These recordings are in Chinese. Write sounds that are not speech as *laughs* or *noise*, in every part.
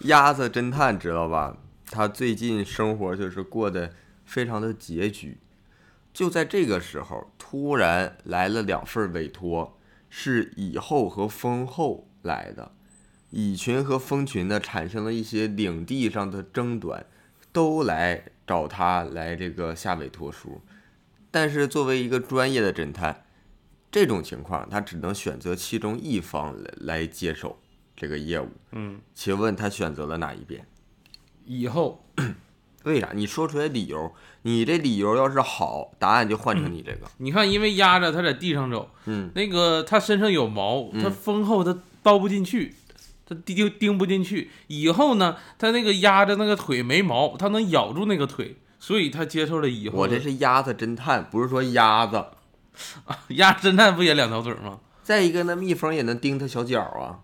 鸭子侦探知道吧？他最近生活就是过得非常的拮据。就在这个时候，突然来了两份委托，是蚁后和蜂后来的。蚁群和蜂群呢，产生了一些领地上的争端，都来找他来这个下委托书。但是作为一个专业的侦探，这种情况他只能选择其中一方来来接手这个业务。嗯，请问他选择了哪一边？以后 *clears throat* 为啥？你说出来理由，你这理由要是好，答案就换成你这个。你看，因为压着它在地上走，嗯，那个它身上有毛，它嗯蜂后它刀不进去，它钉钉不进去。以后呢，它那个压着那个腿没毛，它能咬住那个腿，所以它接受了以后。我这是鸭子侦探，不是说鸭子。啊 *laughs* 鸭侦探不也两条腿吗？再一个，那蜜蜂也能叮它小脚啊，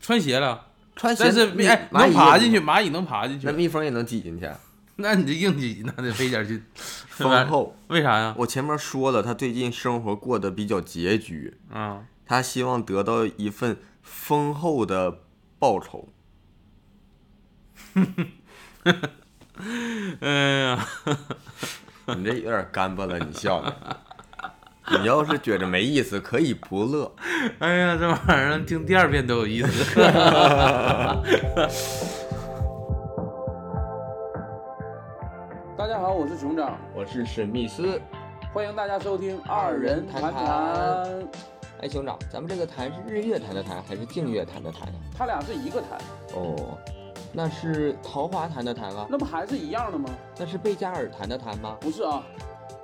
穿鞋了，穿鞋但是蜜哎蚂蚁能爬进去，蚂蚁能爬进去那。蜜蜂也能挤进去。那你这硬挤那得费点劲。*laughs* 丰厚，*laughs* 为啥呀？我前面说了，他最近生活过得比较拮据，嗯，他希望得到一份丰厚的报酬。*laughs* 哎呀，你这有点干巴了，你笑的。你要是觉着没意思，可以不乐。哎呀，这玩意儿听第二遍都有意思。*laughs* 大家好，我是熊掌，我是史密斯。欢迎大家收听二人谈谈谈。哎，熊掌，咱们这个谈是日月弹的谈，还是净月弹的谈呀？他俩是一个谈，哦，那是桃花弹的谈啊？那不还是一样的吗？那是贝加尔弹的谈吗？不是啊，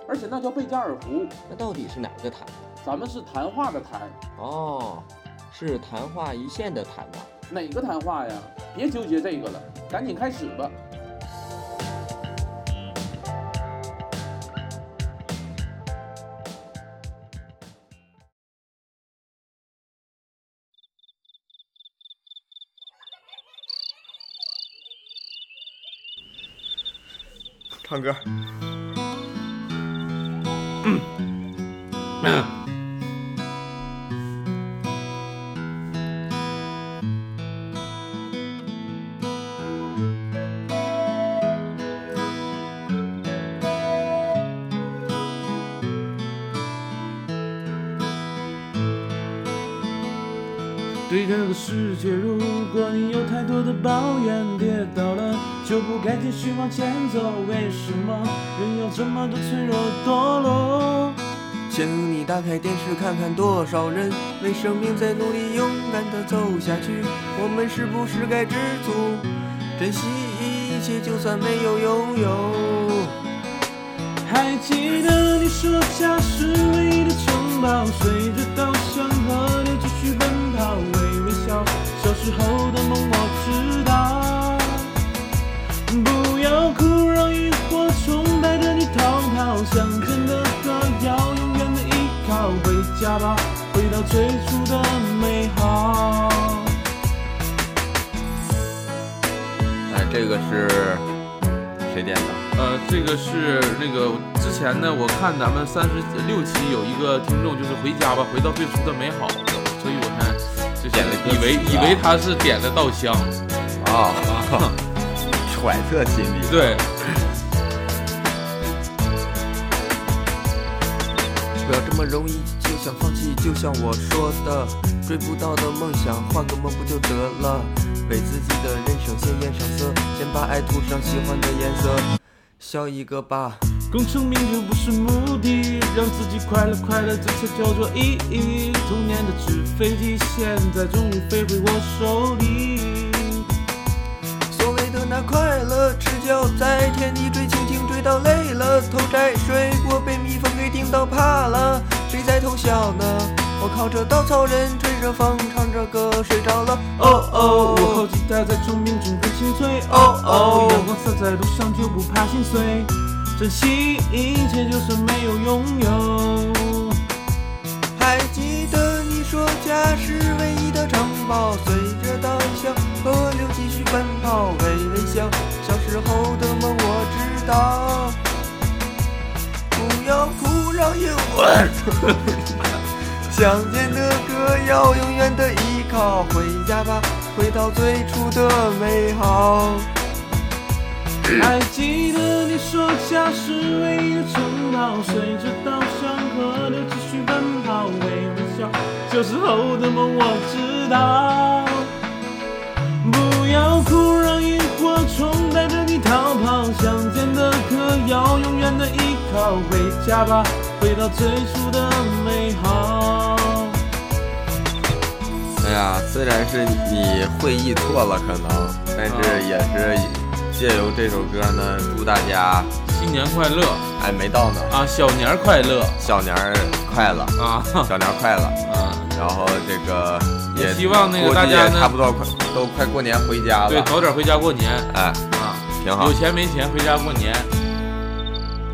而且那叫贝加尔湖，那到底是哪个弹？咱们是谈话的谈，哦，是谈话一线的谈吧？哪个谈话呀？别纠结这个了，赶紧开始吧。唱歌。对这个世界，如果你有太多的抱怨，跌倒了就不该继续往前走。为什么人有这么多脆弱？打开电视看看，多少人为生命在努力，勇敢地走下去。我们是不是该知足，珍惜一切，就算没有拥有？还记得你说家是唯一的城堡，随着稻香河流继续奔跑，微微笑。小时候的梦我知道，不要哭，让萤火虫带着你逃跑。乡家吧，回到最初的美好。哎，这个是谁点的？呃，这个是那个之前呢，我看咱们三十六期有一个听众就是回家吧，回到最初的美好，所以我才就点了以为以为他是点的稻香，啊，*laughs* 揣测心理。对，不要这么容易就想放弃，就像我说的，追不到的梦想，换个梦不就得了？为自己的人生鲜艳上色，先把爱涂上喜欢的颜色，笑一个吧。功成名就不是目的，让自己快乐快乐，这才叫做意义。童年的纸飞机，现在终于飞回我手里。所谓的那快乐，赤脚在田里追蜻蜓，追到累了，偷摘水果被蜜蜂给叮到怕了，偷笑呢？我靠着稻草人，吹着风，唱着歌睡着了。哦哦，午后吉他在虫鸣中更清脆。哦哦，阳光洒在路上就不怕心碎，珍惜一切，就算没有拥有。还记得你说家是唯一的城堡，随着稻香河流继续奔跑，微微笑。小时候的梦我知道，不要哭，让萤火乡间的歌要永远的依靠。回家吧，回到最初的美好。还记得你说家是唯一的城堡，随着稻香河流继续奔跑，微微笑。小时候的梦我知道，不要哭，让萤火虫带着你逃跑。相见的歌要永远的依靠，回家吧，回到最初的美好。哎呀，虽然是你会意错了，可能，但是也是借由这首歌呢，祝大家新年快乐哎没到呢，啊，小年快乐小年儿快乐，啊小年儿快乐。啊！然后这个也希望那个大家呢差不多快都快过年回家了，对，早点回家过年哎，啊！挺好有。钱没钱回家过年，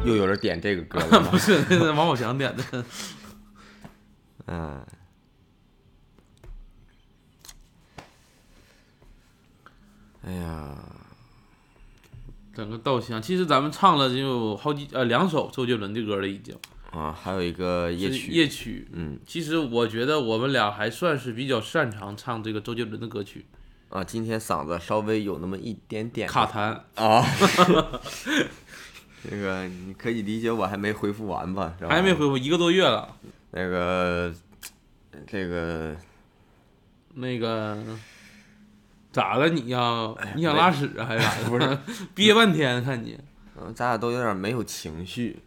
又有人点这个歌了吗 *laughs* 不？是那是王宝强点的。*laughs* 嗯。哎呀，整个稻香，其实咱们唱了就有好几呃两首周杰伦的歌了，已经啊，还有一个夜曲，夜曲。嗯其实我觉得我们俩还算是比较擅长唱这个周杰伦的歌曲，啊，今天嗓子稍微有那么一点点卡痰。啊。*laughs* 这个你可以理解我还没恢复完吧？还没恢复一个多月了，那个这个那个咋了你呀？你想拉屎啊还是咋的？不是 *laughs* 憋半天看你，嗯，咱俩都有点没有情绪，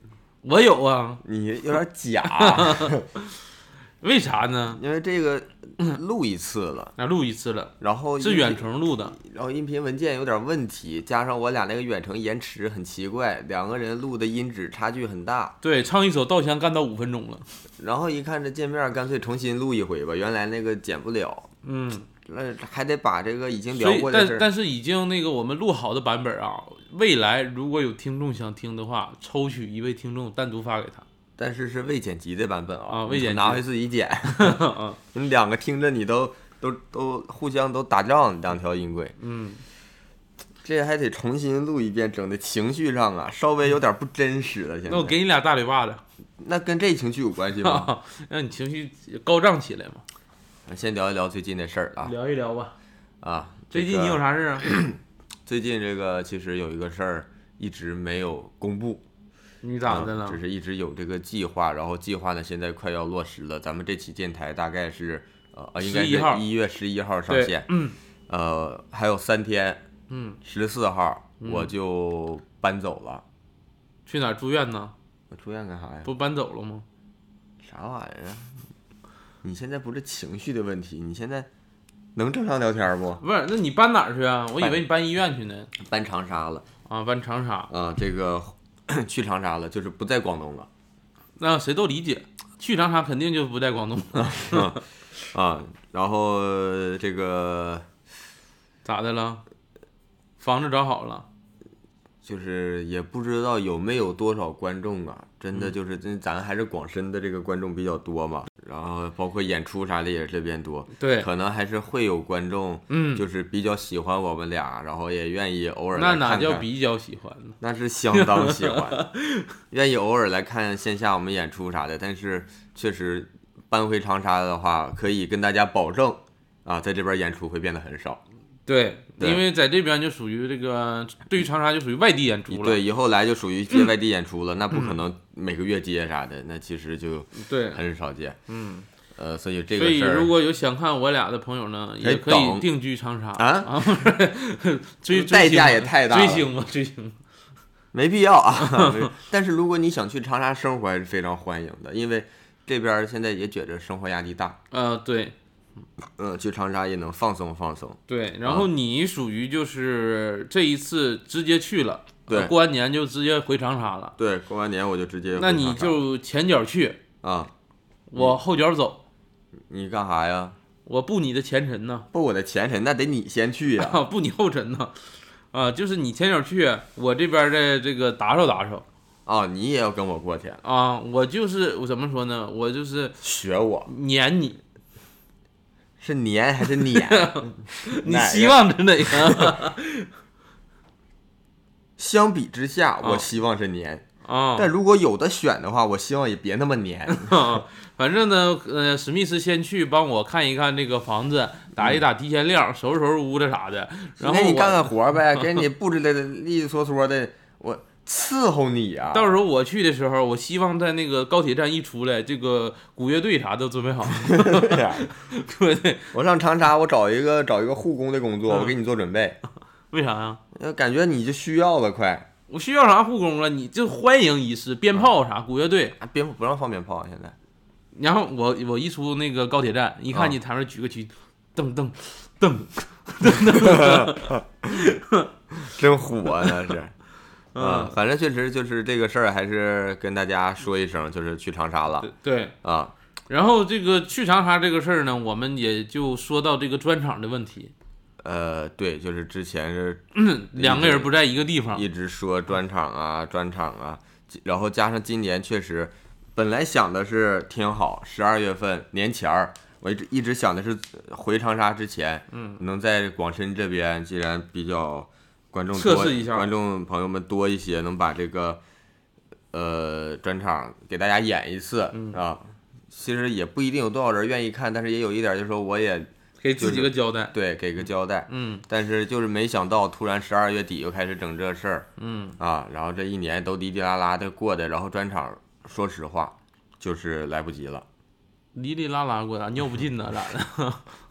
我有啊，你有点假，*laughs* 为啥呢？因为这个 *clears throat* 录一次了，那录一次了，然后是远程录的，然后音频文件有点问题，加上我俩那个远程延迟很奇怪，两个人录的音质差距很大。对，唱一首《稻香》干到五分钟了，然后一看这界面，干脆重新录一回吧，原来那个剪不了，嗯，那还得把这个已经聊过的但是已经那个我们录好的版本啊，未来如果有听众想听的话，抽取一位听众单独发给他。但是是未剪辑的版本啊，啊未剪辑拿回自己剪，啊 *laughs* *laughs* 你们两个听着你都都都互相都打仗，两条音轨，嗯，这还得重新录一遍，整的情绪上啊稍微有点不真实了。现在那我给你俩大嘴巴子，那跟这情绪有关系吗？*laughs* 让你情绪高涨起来嘛。先聊一聊最近的事儿啊聊一聊吧，啊！最近你有啥？啥事啊？*clears throat* 最近这个其实有一个事儿一直没有公布，你咋的了啊只？是一直有这个计划，然后计划呢现在快要落实了。咱们这期电台大概是呃呃应该是一月十一号上线，嗯呃还有三天，嗯，十四号嗯我就搬走了。去哪儿住院呢？我住院干啥呀？不搬走了吗？啥玩意儿啊？你现在不是情绪的问题，你现在能正常聊天不？不是，那你搬哪儿去啊？我以为你搬医院去呢。搬长沙了啊，搬长沙，啊，这个 *clears throat* 去长沙了，就是不在广东了那谁都理解。去长沙肯定就不在广东了 *laughs* *laughs* 啊。然后这个咋的了？房子找好了，就是也不知道有没有多少观众啊，真嗯的就是真咱还是广深的这个观众比较多嘛，然后包括演出啥的也是这边多，对，可能还是会有观众嗯，就是比较喜欢我们俩，然后也愿意偶尔那哪来看看叫比较喜欢呢？那是相当喜欢，*laughs* 愿意偶尔来看线下我们演出啥的。但是确实搬回长沙的话，可以跟大家保证啊，在这边演出会变得很少。对，对。因为在这边就属于这个，对于长沙就属于外地演出了。对，以后来就属于接外地演出了，那不可能每个月接啥的，那其实就对，很少见。嗯，呃，所以这所以个事儿如果有想看我俩的朋友呢，也可以定居长沙。啊啊，*laughs* 追代价也太大了，追星吧，*laughs* 追星。没必要啊。*laughs* 但是如果你想去长沙生活，还是非常欢迎的，因为这边现在也觉着生活压力大，呃，对嗯，去长沙也能放松放松。对，然后你属于就是这一次直接去了，过完年就直接回长沙了。对，过完年我就直接那你就前脚去，啊。我后脚走，你干啥呀？我步你的前尘呢，步，我的前尘那得你先去呀、啊，步你后尘呢，啊，就是你前脚去，我这边的这个打扫打扫啊！你也要跟我过去，啊，我就是我怎么说呢，我就是学我撵你，是粘还是碾？*laughs* 你希望是哪个 *laughs* 相比之下，啊我希望是粘。啊。但如果有的选的话，我希望也别那么黏。*laughs* 反正呢，呃，史密斯先去帮我看一看这个房子，打一打提前量，收拾收拾屋子啥的。然后你干干活呗，给你布置的利利索索的，我伺候你啊。到时候我去的时候，我希望在那个高铁站一出来，这个鼓乐队啥都准备好，对 *laughs* 呀对 *laughs* 对？我上长沙，我找一个找一个护工的工作，嗯我给你做准备。*laughs* 为啥呀？呃感觉你就需要了，快。我需要啥护工了？你就欢迎仪式、鞭炮啥、鼓乐队。啊，鞭不让放鞭炮啊，现在。然后我我一出那个高铁站，一啊看你台上举个旗，噔噔噔噔噔，真火啊，那是。嗯。啊，反正确实就是这个事儿，还是跟大家说一声，就是去长沙了。对。啊。然后这个去长沙这个事儿呢，我们也就说到这个专场的问题，呃，对，就是之前是两个人不在一个地方，一直说专场啊，专场啊，然后加上今年确实，本来想的是挺好，十二月份年前儿，我一直一直想的是回长沙之前，嗯，能在广深这边，既然比较观众多测试一下观众朋友们多一些，能把这个呃专场给大家演一次、嗯啊。其实也不一定有多少人愿意看，但是也有一点就是说，我也给自己个交代。对给个交代。嗯但是就是没想到，突然十二月底又开始整这事儿嗯，啊，然后这一年都滴滴啦啦的过的，然后专场，说实话就是来不及了。滴滴啦啦过的，尿不尽呢，咋的？*laughs*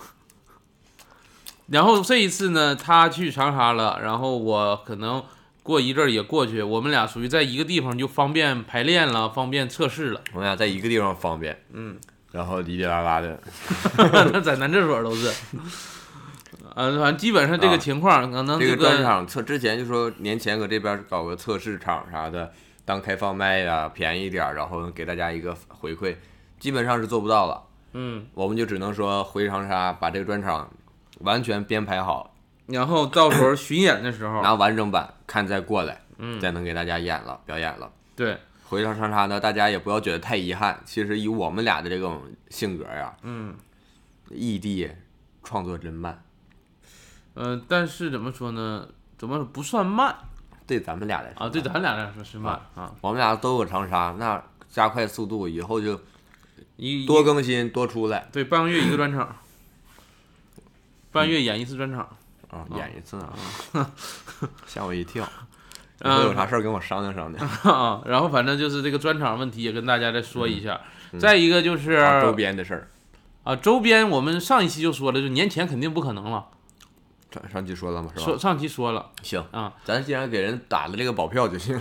然后这一次呢，他去长沙了，然后我可能过一阵儿也过去，我们俩属于在一个地方就方便排练了，方便测试了。*laughs* 我们俩在一个地方方便，嗯，然后哩哩啦啦的，*laughs* 那在男厕所都是。嗯，反正基本上这个啊情况，可能这这个专场测之前就说年前搁这边搞个测试场啥的，当开放麦呀、便宜点儿，然后给大家一个回馈，基本上是做不到了。嗯，我们就只能说回长沙把这个专场完全编排好，然后到时候巡演的时候，拿完整版看再过来，嗯，再能给大家演了表演了。对，回到长沙呢，大家也不要觉得太遗憾。其实以我们俩的这种性格呀，嗯，异地创作真慢，呃，但是怎么说呢？怎么说不算慢对咱们俩来说啊？对咱俩来说是慢啊，我们俩都有长沙，那加快速度，以后就一多更新多出来对半个月一个专场，半月演一次专场。啊，演一次啊，*laughs* 吓我一跳。以嗯后有啥事儿跟我商量商量。*laughs* 啊，然后反正就是这个专场问题也跟大家再说一下。再一个就是啊周边的事儿，啊，周边我们上一期就说了，就年前肯定不可能了，上上期说了吗？是吧？说上期说了行啊，咱既然给人打了这个保票就行。*laughs*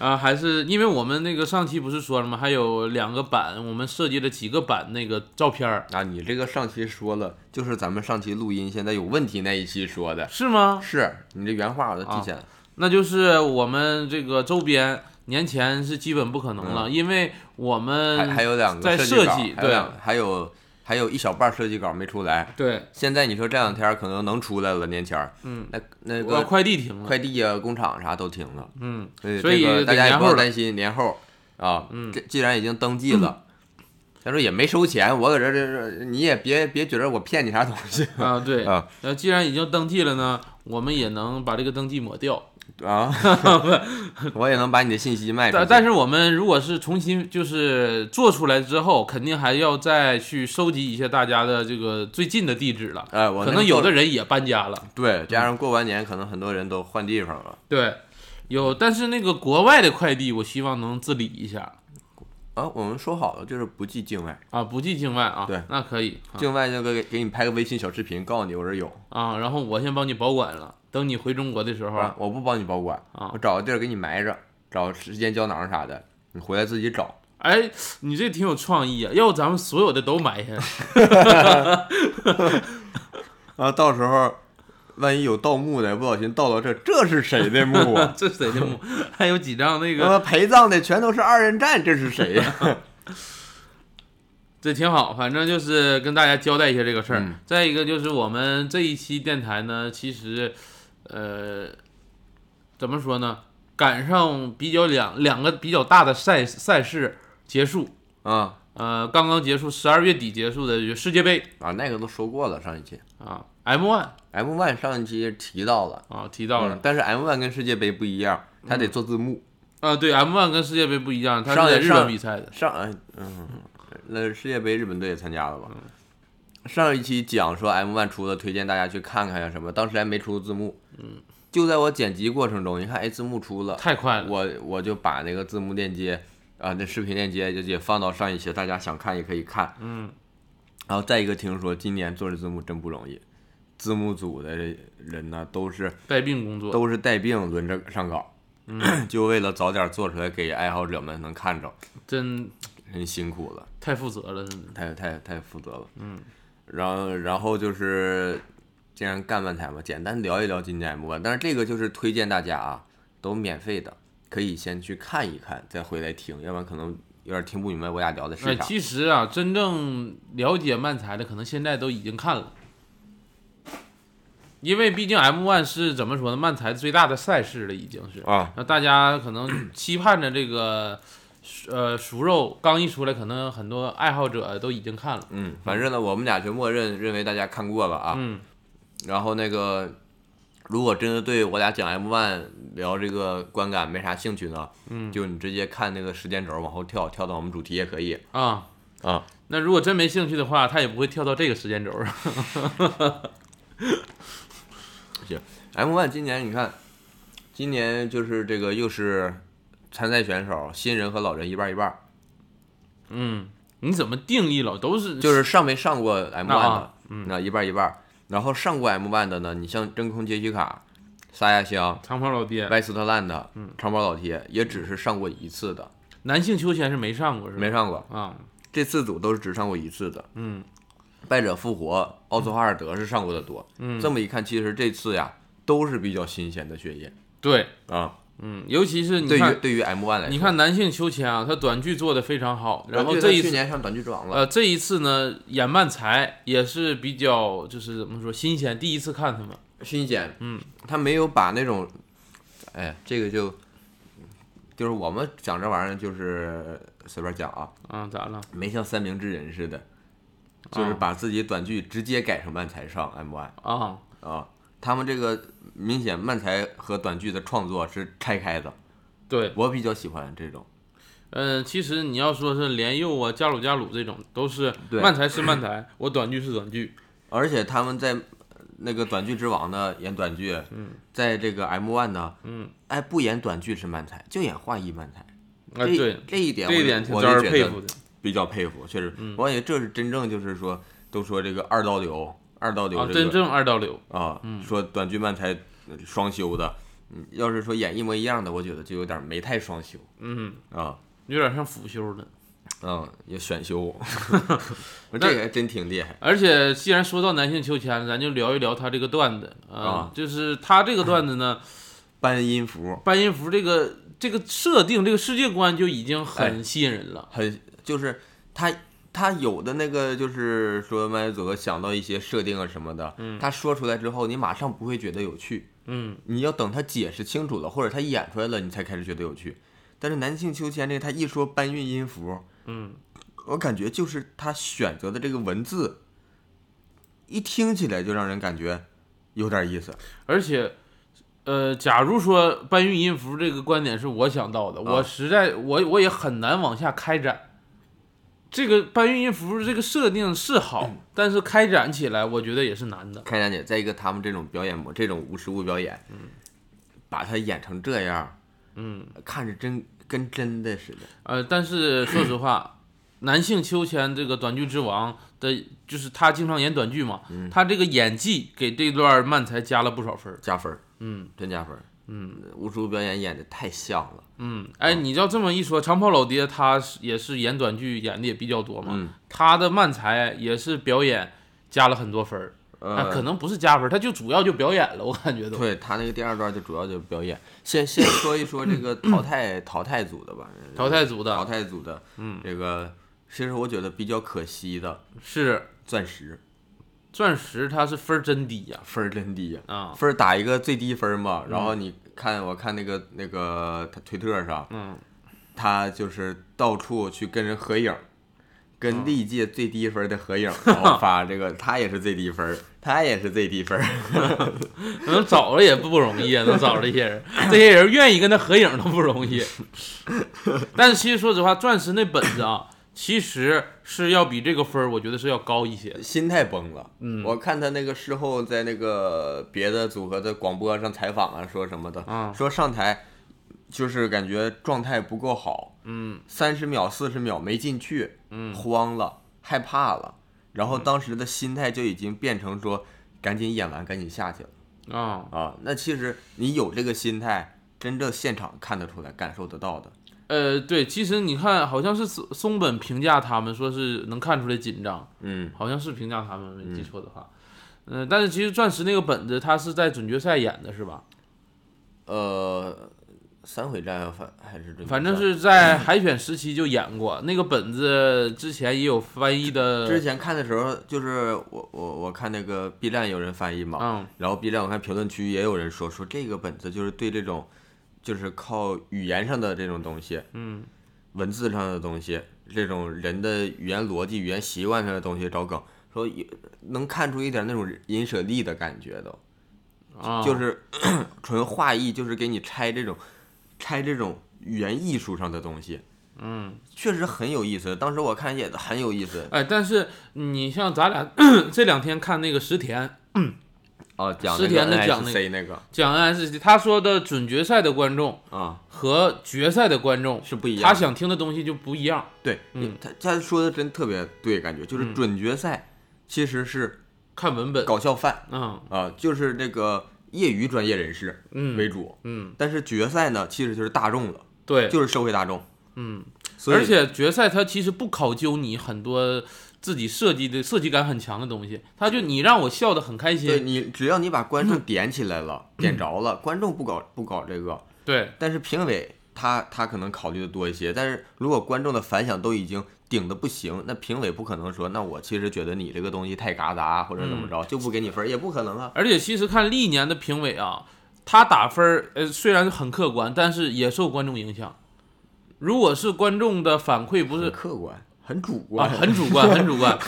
啊，还是因为我们那个上期不是说了吗？还有两个版，我们设计了几个版那个照片儿，啊，你这个上期说了，就是咱们上期录音现在有问题那一期说的，是吗？是你这原话我都记下来。那就是我们这个周边年前是基本不可能了，因为我们还还有两个在设计对还有两还有一小半设计稿没出来。对，现在你说这两天可能能出来了，年前儿，嗯，那那个快递停了，快递啊、工厂啥都停了，嗯，所以大家也不要年后了担心年后啊，嗯这既然已经登记了，他说也没收钱，我搁这这这你也别别觉得我骗你啥东西啊，对，啊那既然已经登记了呢，我们也能把这个登记抹掉。*laughs* 啊，*laughs* 我也能把你的信息卖出去。但但是我们如果是重新就是做出来之后，肯定还要再去收集一下大家的这个最近的地址了。哎，我可能有的人也搬家了，对，加上过完年，可能很多人都换地方了。对，有，但是那个国外的快递，我希望能自理一下。啊。我们说好了，就是不寄境外，啊，不寄境外啊，对。那可以啊。境外那个给给你拍个微信小视频，告诉你我这有，啊，然后我先帮你保管了，等你回中国的时候啊，我不帮你保管，啊我找个地儿给你埋着，找时间胶囊啥的，你回来自己找。哎，你这挺有创意啊！要不咱们所有的都埋下，啊，到时候万一有盗墓的，不小心盗到这，这是谁的墓啊？*laughs* 这谁的墓？还有几张那个，呃，陪葬的全都是二人战，这是谁呀？*laughs* 这挺好。反正就是跟大家交代一下这个事儿。嗯再一个就是我们这一期电台呢，其实，呃，怎么说呢？赶上比较两两个比较大的赛赛事结束，啊。呃，刚刚结束，十二月底结束的就世界杯。啊，那个都说过了，上一期。啊，M One M One 上一期提到了，啊提到了，嗯但是 M One 跟世界杯不一样，它得做字幕，啊，对，M One 跟世界杯不一样，它是上在日本比赛的。上哎嗯，那世界杯日本队也参加了吧？上一期讲说 M One 出的，推荐大家去看看呀什么，当时还没出字幕。嗯，就在我剪辑过程中，你看哎字幕出了，太快了，我我就把那个字幕链接啊，那视频链接就也放到上一期，大家想看也可以看。嗯，然后再一个，听说今年做这字幕真不容易，字幕组的人呢都是带病工作，都是带病轮着上岗，*clears throat* 就为了早点做出来给爱好者们能看着，真很辛苦了，太负责了，真的。太太太负责了。嗯，然后然后就是既然干漫才嘛，简单聊一聊今年 M 1但是这个就是推荐大家啊，都免费的，可以先去看一看，再回来听，要不然可能有点听不明白我俩聊的是哎，啥。其实啊，真正了解漫才的，可能现在都已经看了，因为毕竟 M One 是怎么说呢，漫才最大的赛事了，已经是。啊，那大家可能期盼着这个，呃，熟肉刚一出来，可能很多爱好者都已经看了。嗯，反正呢，我们俩就默认认为大家看过了啊。嗯，然后那个，如果真的对我俩讲 M one 聊这个观感没啥兴趣呢，嗯，就你直接看那个时间轴往后跳，跳到我们主题也可以啊，啊。那如果真没兴趣的话，他也不会跳到这个时间轴上。*laughs* M one 今年你看，今年就是这个又是参赛选手，新人和老人一半一半，嗯，你怎么定义了？都是就是上没上过 M 那 one 啊的，嗯，那一半一半。然后上过 M one 的呢，你像真空杰西卡、沙亚香、长跑老爹，歪斯特兰的、长跑老爹，也只是上过一次的，男性秋千是没上过是吧？没上过。啊，这四组都是只上过一次的。嗯败者复活，奥斯华尔德是上过的多。嗯，这么一看，其实这次呀都是比较新鲜的血液对，啊。嗯，尤其是你看，对于对于 M one 来说，你看男性秋千啊，他短剧做的非常好，然后这一次。他去年上短剧之王了。呃，这一次呢，演漫才也是比较，就是怎么说新鲜，第一次看他们，新鲜，嗯，他没有把那种，哎，这个就就是我们讲这玩意儿就是随便讲啊，嗯，咋了？没像三明治人似的，就是啊把自己短剧直接改成漫才上 M one 啊，啊。他们这个明显漫才和短剧的创作是拆开的，对，我比较喜欢这种。嗯、其实你要说是连佑啊、加鲁加鲁这种，都是对。漫才是漫才，*coughs* 我短剧是短剧，而且他们在那个短剧之王呢演短剧，嗯，在这个 M one 呢，嗯，哎不演短剧是漫才，就演话艺漫才。啊，对，这一点我这一就点我就觉得人佩服的，比较佩服，确实，我感觉这是真正就是说，都说这个二刀流，二刀流啊，这个。真正二刀流，啊，说短剧漫才呃双修的，嗯，要是说演一模一样的，我觉得就有点没太双修。嗯，啊，有点像辅修的。嗯，也选修，*laughs* 我这个还真挺厉害，而且既然说到男性秋千，咱就聊一聊他这个段子。啊啊，就是他这个段子呢，*laughs* 搬音符。搬音符这个这个设定，这个世界观就已经哎。很吸引人了。很就是他他有的那个就是说麦克佐格想到一些设定啊什么的，他说出来之后，你马上不会觉得有趣，嗯，你要等他解释清楚了，或者他演出来了，你才开始觉得有趣。但是男性秋千这个，他一说搬运音符，嗯，我感觉就是他选择的这个文字，一听起来就让人感觉有点意思。而且，呃，假如说搬运音符这个观点是我想到的，啊我实在我我也很难往下开展。这个搬运音符这个设定是好，嗯但是开展起来我觉得也是难的。开展姐，再一个他们这种表演模，这种无实物表演，把它演成这样，嗯，看着真跟真的似的。呃，但是说实话，*clears throat* 男性秋千这个短剧之王的，就是他经常演短剧嘛，嗯他这个演技给这段漫才加了不少分儿。加分儿，嗯真加分儿。嗯无实物表演演的太像了。嗯，哎，你要这么一说，长跑老爹他是也是演短剧演的也比较多嘛，嗯，他的漫才也是表演加了很多分儿。啊，呃，可能不是加分儿，他就主要就表演了，我感觉都。对他那个第二段就主要就表演。先先说一说这个淘 *clears throat* 汰淘汰组的吧。淘汰组的淘汰组的，嗯，这个其实我觉得比较可惜的是钻石钻石，他是分儿真低呀、分儿真低呀、啊。分儿打一个最低分儿嘛。然后你看，我看那个那个他推特上，嗯，他就是到处去跟人合影，跟历届最低分的合影，*laughs* 然后发这个他也是最低分，他也是最低分。*laughs* 能找着也不容易啊，能找着这些人，这些人愿意跟他合影都不容易。*laughs* 但是其实说实话，钻石那本子啊，其实是要比这个分儿，我觉得是要高一些。心态崩了。嗯我看他那个事后在那个别的组合的广播上采访啊，说什么的，嗯说上台就是感觉状态不够好，嗯三十秒、四十秒没进去，嗯慌了，害怕了，然后当时的心态就已经变成说赶紧演完，赶紧下去了啊，啊。那其实你有这个心态，真正现场看得出来、感受得到的。呃，对，其实你看，好像是松松本评价他们说是能看出来紧张，嗯好像是评价他们，没记错的话。嗯、但是其实钻石那个本子，他是在准决赛演的，是吧？呃，三回战反还是准反正是在海选时期就演过那个本子，之前也有翻译的。之前看的时候，就是我我我看那个 B 站有人翻译嘛，嗯然后 B 站我看评论区也有人说说这个本子就是对这种，就是靠语言上的这种东西，嗯。文字上的东西，这种人的语言逻辑、语言习惯上的东西找梗，说也能看出一点那种引舍利的感觉都，啊，就是 *clears throat* 纯画意，就是给你拆这种拆这种语言艺术上的东西，嗯，确实很有意思。当时我看也很有意思。哎，但是你像咱俩 *clears throat* 这两天看那个石田 *clears throat* 啊，讲石田的讲那那个。讲 NSC，他说的准决赛的观众啊。和决赛的观众，是不一样。他想听的东西就不一样。对，嗯。他他说的真特别对，感觉就是嗯。准决赛其实是看文本，搞笑范嗯。啊，就是那个业余专业人士嗯为主，嗯，但是决赛呢，其实就是大众了，对，就是社会大众，嗯，而且决赛它其实不考究你很多自己设计的设计感很强的东西，他就你让我笑得很开心，对你只要你把观嗯众点起来了，*clears throat* 点着了，观众不搞不搞这个，对。但是评委他他可能考虑的多一些，但是如果观众的反响都已经顶的不行，那评委不可能说，那我其实觉得你这个东西太嘎杂或者怎么着，就不给你分儿，也不可能啊。而且其实看历年的评委啊，他打分儿，呃，虽然很客观，但是也受观众影响。如果是观众的反馈不是客观，很主啊，观，很主观，*laughs* 很主观，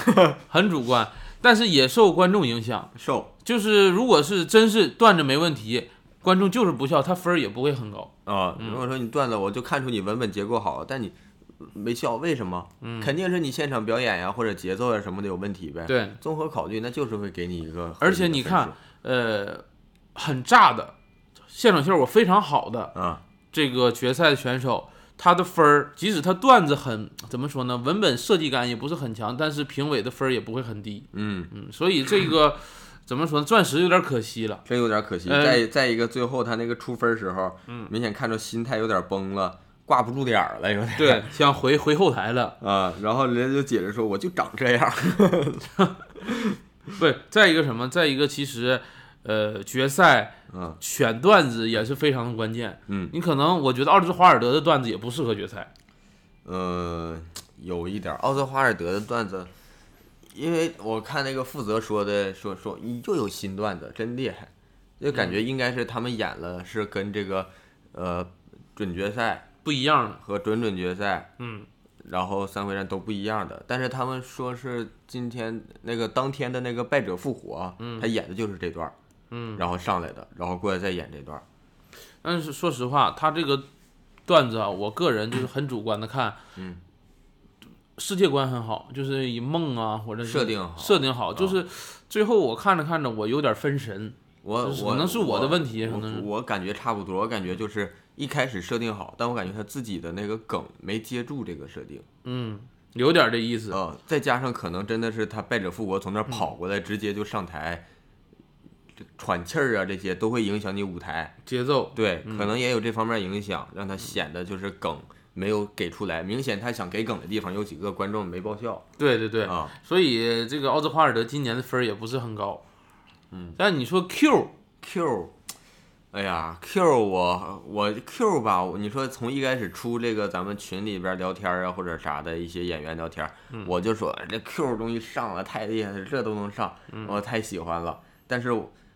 很主观，但是也受观众影响。受就是如果是真是段子没问题，观众就是不笑，他分儿也不会很高。啊。嗯如果说你段子，我就看出你文本结构好，但你没笑，为什么？嗯肯定是你现场表演呀，或者节奏呀什么的有问题呗。，对，综合考虑，那就是会给你一个。而且你看呃，很炸的现场效果非常好的啊，这个决赛的选手，他的分儿，即使他段子很怎么说呢，文本设计感也不是很强，但是评委的分儿也不会很低。嗯，嗯，所以这个 *clears throat* 怎么说呢，钻石有点可惜了。真有点可惜。呃再再一个，最后他那个出分时候，嗯明显看着心态有点崩了，挂不住点儿了，有点。对，像回回后台了。*laughs* 啊，然后人家就解释说，我就长这样。*laughs* 不，再一个什么？再一个，其实，呃，决赛嗯。选段子也是非常的关键。嗯。你可能我觉得奥兹华尔德的段子也不适合决赛。呃，有一点儿。奥兹华尔德的段子，因为我看那个负责说的，说说又有新段子，真厉害，就感嗯。觉应该是他们演了，是跟这个呃准决赛不一样的，和准准决赛，嗯，然后三回战都不一样的。但是他们说是今天那个当天的那个败者复活，嗯。他演的就是这段儿，嗯，然后上来的，然后过来再演这段儿。但是说实话，他这个段子啊，我个人就是很主观的看，嗯，世界观很好，就是以梦啊或者设定好设定好，啊就是最后我看着看着我有点分神，我我可能是我的问题可我能是我感觉差不多，我感觉就是一开始设定好，但我感觉他自己的那个梗没接住这个设定嗯，有点这意思，啊、再加上可能真的是他败者复活从那儿跑过来，直接就上台，这喘气儿啊这些都会影响你舞台，节奏，对，嗯。可能也有这方面影响，让他显得就是梗没有给出来，明显他想给梗的地方有几个观众没爆笑。对对对，啊，所以这个奥兹华尔德今年的分儿也不是很高，嗯，但你说 Q，Q，哎呀，Q 我我 Q 吧，你说从一开始出这个咱们群里边聊天啊或者啥的一些演员聊天，我就说这 Q 东西上了太厉害了，这都能上，我太喜欢了。但是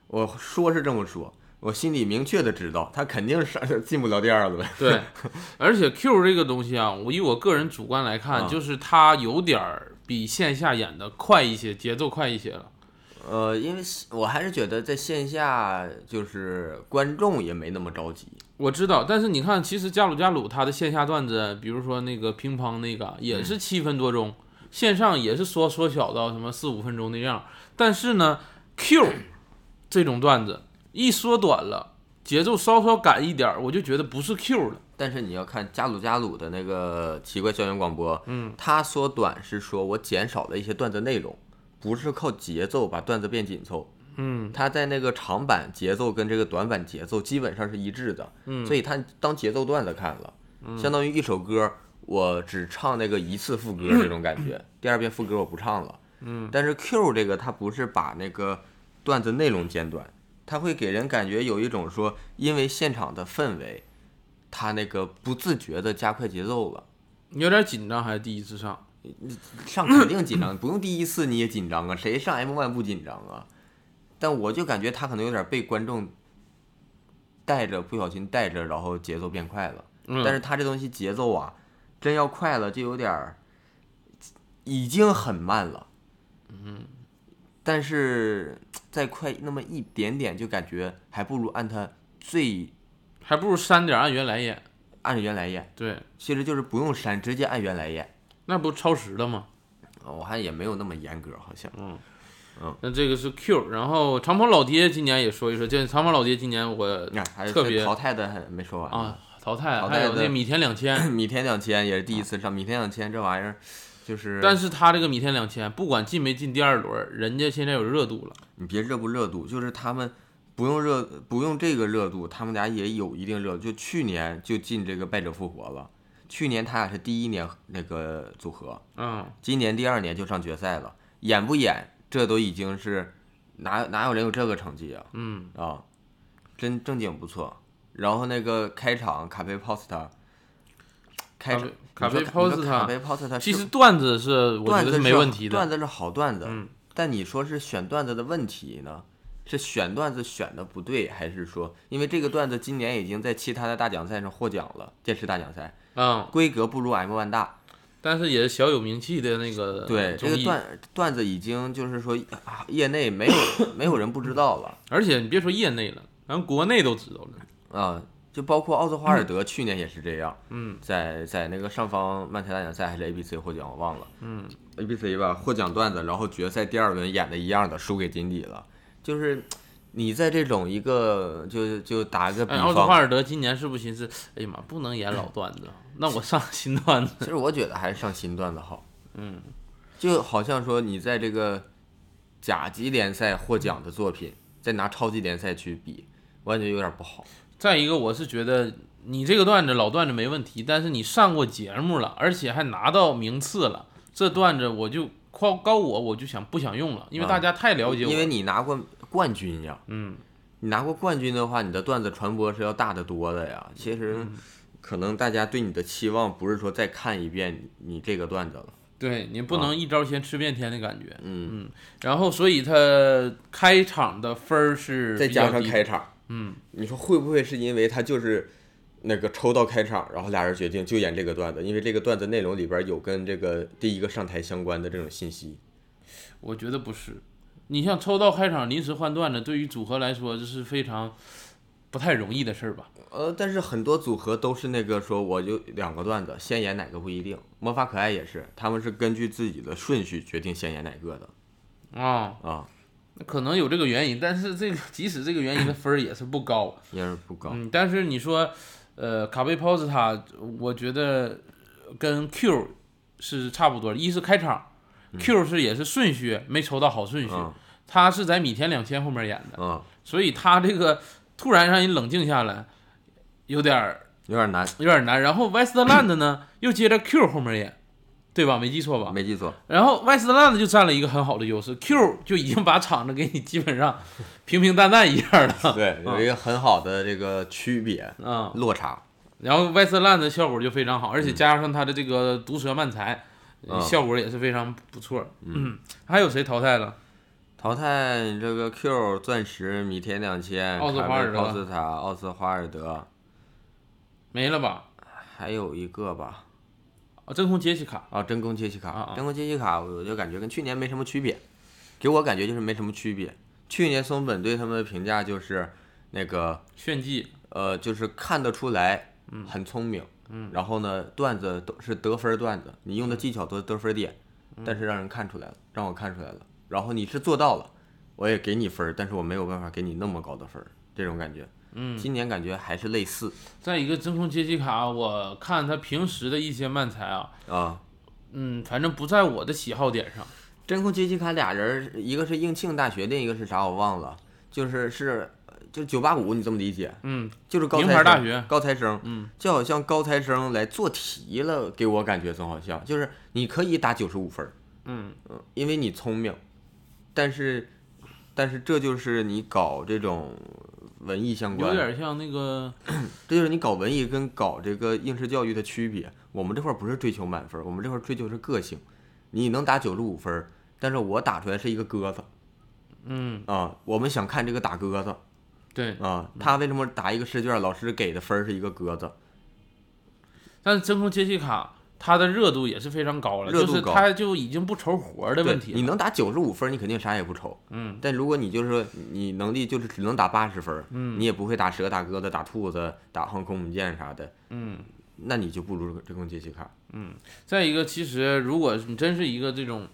我我说是这么说，我我心里明确的知道，他肯定是进不了第二了呗。对，*laughs* 而且 Q 这个东西啊，我以我个人主观来看，啊就是他有点儿比线下演的快一些，节奏快一些了。呃，因为我还是觉得在线下就是观众也没那么着急。我知道，但是你看，其实加鲁加鲁他的线下段子，比如说那个乒乓那个，也是七分多钟，线上也是缩缩小到什么四五分钟那样。但是呢，Q 这种段子一缩短了，节奏稍稍赶一点儿，我就觉得不是 Q 了。但是你要看加鲁加鲁的那个奇怪校园广播，嗯，它缩短是说我减少了一些段子内容，不是靠节奏把段子变紧凑。嗯，它在那个长版节奏跟这个短版节奏基本上是一致的，嗯，所以他当节奏段子看了，相当于一首歌我只唱那个一次副歌这种感觉，*clears throat* 第二遍副歌我不唱了，嗯，但是 Q 这个它不是把那个段子内容减短，它会给人感觉有一种说因为现场的氛围，他那个不自觉的加快节奏了。你有点紧张，还是第一次上？上肯定紧张，不用第一次你也紧张啊，谁上 M one 不紧张啊？但我就感觉他可能有点被观众带着，不小心带着，然后节奏变快了。嗯但是他这东西节奏啊，真要快了就有点儿，已经很慢了。嗯，但是再快那么一点点，就感觉还不如按他最还不如删点儿按原来演。按原来演，对，其实就是不用删，直接按原来演。那不超时了吗？啊我看也没有那么严格，好像。嗯嗯那这个是 Q，然后长跑老爹今年也说一说，就长跑老爹今年我那还是特别淘汰的还没说完啊淘汰，淘汰的还有那米田两千，*clears throat* 米田两千也是第一次上，米田两千这玩意儿就是，但是他这个米天两千不管进没进第二轮，人家现在有热度了。你别热不热度，就是他们不用热不用这个热度，他们俩也有一定热度。就去年就进这个败者复活了，去年他俩是第一年那个组合，嗯，今年第二年就上决赛了，演不演这都已经是哪哪有人有这个成绩啊？嗯啊，真正经不错。然后那个开场卡佩 Posta，开场卡佩你说卡佩你说卡 Posta 佩 Posta 其实段子是我觉得是没问题的。段子是好段子，嗯但你说是选段子的问题呢？是选段子选的不对，还是说因为这个段子今年已经在其他的大奖赛上获奖了，电视大奖赛嗯，规格不如 M one 大，但是也是小有名气的那个对这，个段段子已经就是说啊业内没有没有人不知道了而且你别说业内了，咱国内都知道了。啊，就包括奥兹华尔德去年也是这样，嗯，在在那个上方漫才大奖赛还是 ABC 获奖我忘了，嗯，ABC 吧获奖段子，然后决赛第二轮演的一样的输给金底了，就是你在这种一个就就打个比哎，奥兹方，华尔德今年是不是寻思，哎呀妈，不能演老段子，那我上新段子。*laughs* 其实我觉得还是上新段子好，嗯，就好像说你在这个甲级联赛获奖的作品，再拿超级联赛去比，我感觉有点不好。再一个，我是觉得你这个段子老段子没问题，但是你上过节目了，而且还拿到名次了，这段子我就夸高我我就想不想用了，因为啊大家太了解我。因为你拿过冠军呀，嗯，你拿过冠军的话，你的段子传播是要大得多的呀。其实，嗯。可能大家对你的期望不是说再看一遍你这个段子了，对你不能一招先吃遍天的感觉。嗯。嗯，然后，所以他开场的分儿是再加上开场，嗯，你说会不会是因为他就是那个抽到开场，然后俩人决定就演这个段子，因为这个段子内容里边有跟这个第一个上台相关的这种信息。我觉得不是。你像抽到开场临时换段子，对于组合来说这是非常不太容易的事儿吧？呃，但是很多组合都是那个说我就两个段子，先演哪个不一定。魔法可爱也是，他们是根据自己的顺序决定先演哪个的啊、啊，那可能有这个原因，但是这个 *laughs* 即使这个原因的分儿也是不高。也是不高。嗯，但是你说，呃，卡贝 POS 他，我觉得跟 Q 是差不多，一是开场、q 是也是顺序没抽到好顺序，嗯他是在米田两千后面演的，嗯，所以他这个突然让人冷静下来，有点儿有点难，有点儿难。然后 Westland 呢又接着 Q 后面演，对吧？没记错吧？没记错。然后 Westland 就占了一个很好的优势，Q 就已经把场子给你基本上平平淡淡一样了。对，有一个很好的这个区别啊、落差。然后 Westland 的效果就非常好，而且加上他的这个毒蛇慢才，呃嗯效果也是非常不错。嗯，还有谁淘汰了？淘汰这个 Q 钻石米田两千，奥斯华尔德奥斯塔奥斯华尔德，没了吧？还有一个吧，啊，真空杰西卡，啊，真空杰西卡，啊啊。真空杰西卡，我就感觉跟去年没什么区别，给我感觉就是没什么区别。去年松本对他们的评价就是那个炫技，呃，就是看得出来，很聪明，嗯，然后呢，段子都是得分段子，你用的技巧都是得分点，但是让人看出来了，让我看出来了，然后你是做到了，我也给你分，但是我没有办法给你那么高的分，这种感觉，嗯，今年感觉还是类似再一个真空杰西卡，我看他平时的一些漫才啊，啊。嗯，反正不在我的喜好点上。真空杰西卡俩人，一个是应庆大学，另一个是啥我忘了，就是是就九八五，你这么理解？嗯，就是高名材生牌大学高材生，嗯，就好像高材生来做题了，给我感觉总好像，就是你可以打九十五分嗯，因为你聪明，但是但是这就是你搞这种文艺相关有，点像那个，*clears throat* 这就是你搞文艺跟搞这个应试教育的区别。我们这块儿不是追求满分，我们这块儿追求是个性。你能打九十五分，但是我打出来是一个鸽子嗯，啊，我们想看这个打鸽子对。啊，他为什么答一个试卷，老师给的分是一个鸽子？但是真空接气卡它的热度也是非常高了，热度高就是它就已经不愁活儿的问题你能打九十五分儿，你肯定啥也不愁。嗯，但如果你就是说你能力就是只能打八十分儿，嗯。你也不会打蛇、打鸽子、打兔子、打航空母舰啥的，嗯，那你就不如这空杰西卡。嗯。再一个，其实如果你真是一个这种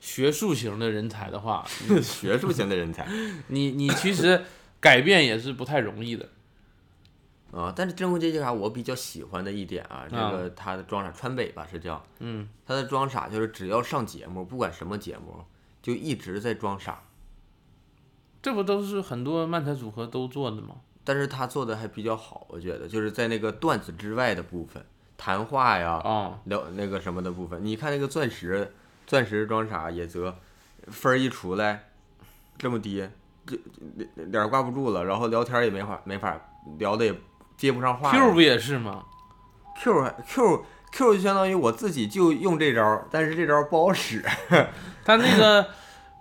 学术型的人才的话，*laughs* 学术型的人才。你你其实改变也是不太容易的。啊，但是真空阶级卡我比较喜欢的一点啊，这啊个他的装傻川北吧是叫，嗯，他的装傻就是只要上节目，不管什么节目，就一直在装傻。这不都是很多漫才组合都做的吗？但是他做的还比较好，我觉得就是在那个段子之外的部分，谈话呀，啊、聊那个什么的部分，你看那个钻石，钻石装傻也则分儿一出来这么低，就脸脸挂不住了，然后聊天也没法没法聊的也接不上话 Q 不也是吗？Q Q Q 就相当于我自己就用这招，但是这招不好使。*laughs* 他那个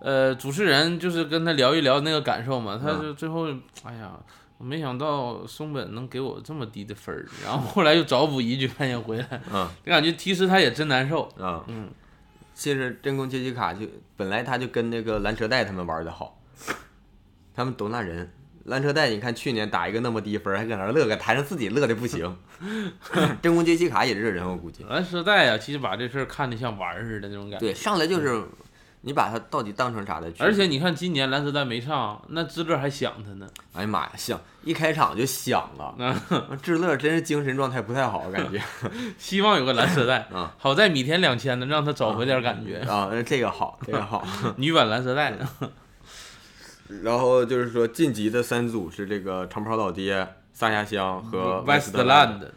呃，主持人就是跟他聊一聊那个感受嘛，他嗯就最后，哎呀，我没想到松本能给我这么低的分儿，然后后来又找补一句半夜回来，嗯就感觉其实他也真难受。啊，嗯，其实真空杰西卡就本来他就跟那个蓝车带他们玩的好，他们都那人。蓝车带，你看去年打一个那么低分，还搁那乐，搁台上自己乐的不行。*laughs* 真空杰西卡也是这人，我估计。蓝车带啊，其实把这事儿看得像玩儿似的那种感觉。对，上来就是你把他到底当成啥的去？而且你看今年蓝车带没上，那知乐还想他呢。哎呀妈呀，想一开场就想了，那，*laughs* 智乐真是精神状态不太好，感觉 *laughs* 希望有个蓝车带啊。好在米田两千呢，让他找回点感觉。啊，这个好，这个好。女版蓝时代，然后就是说晋级的三组是这个长跑老爹、萨亚香和 Westland，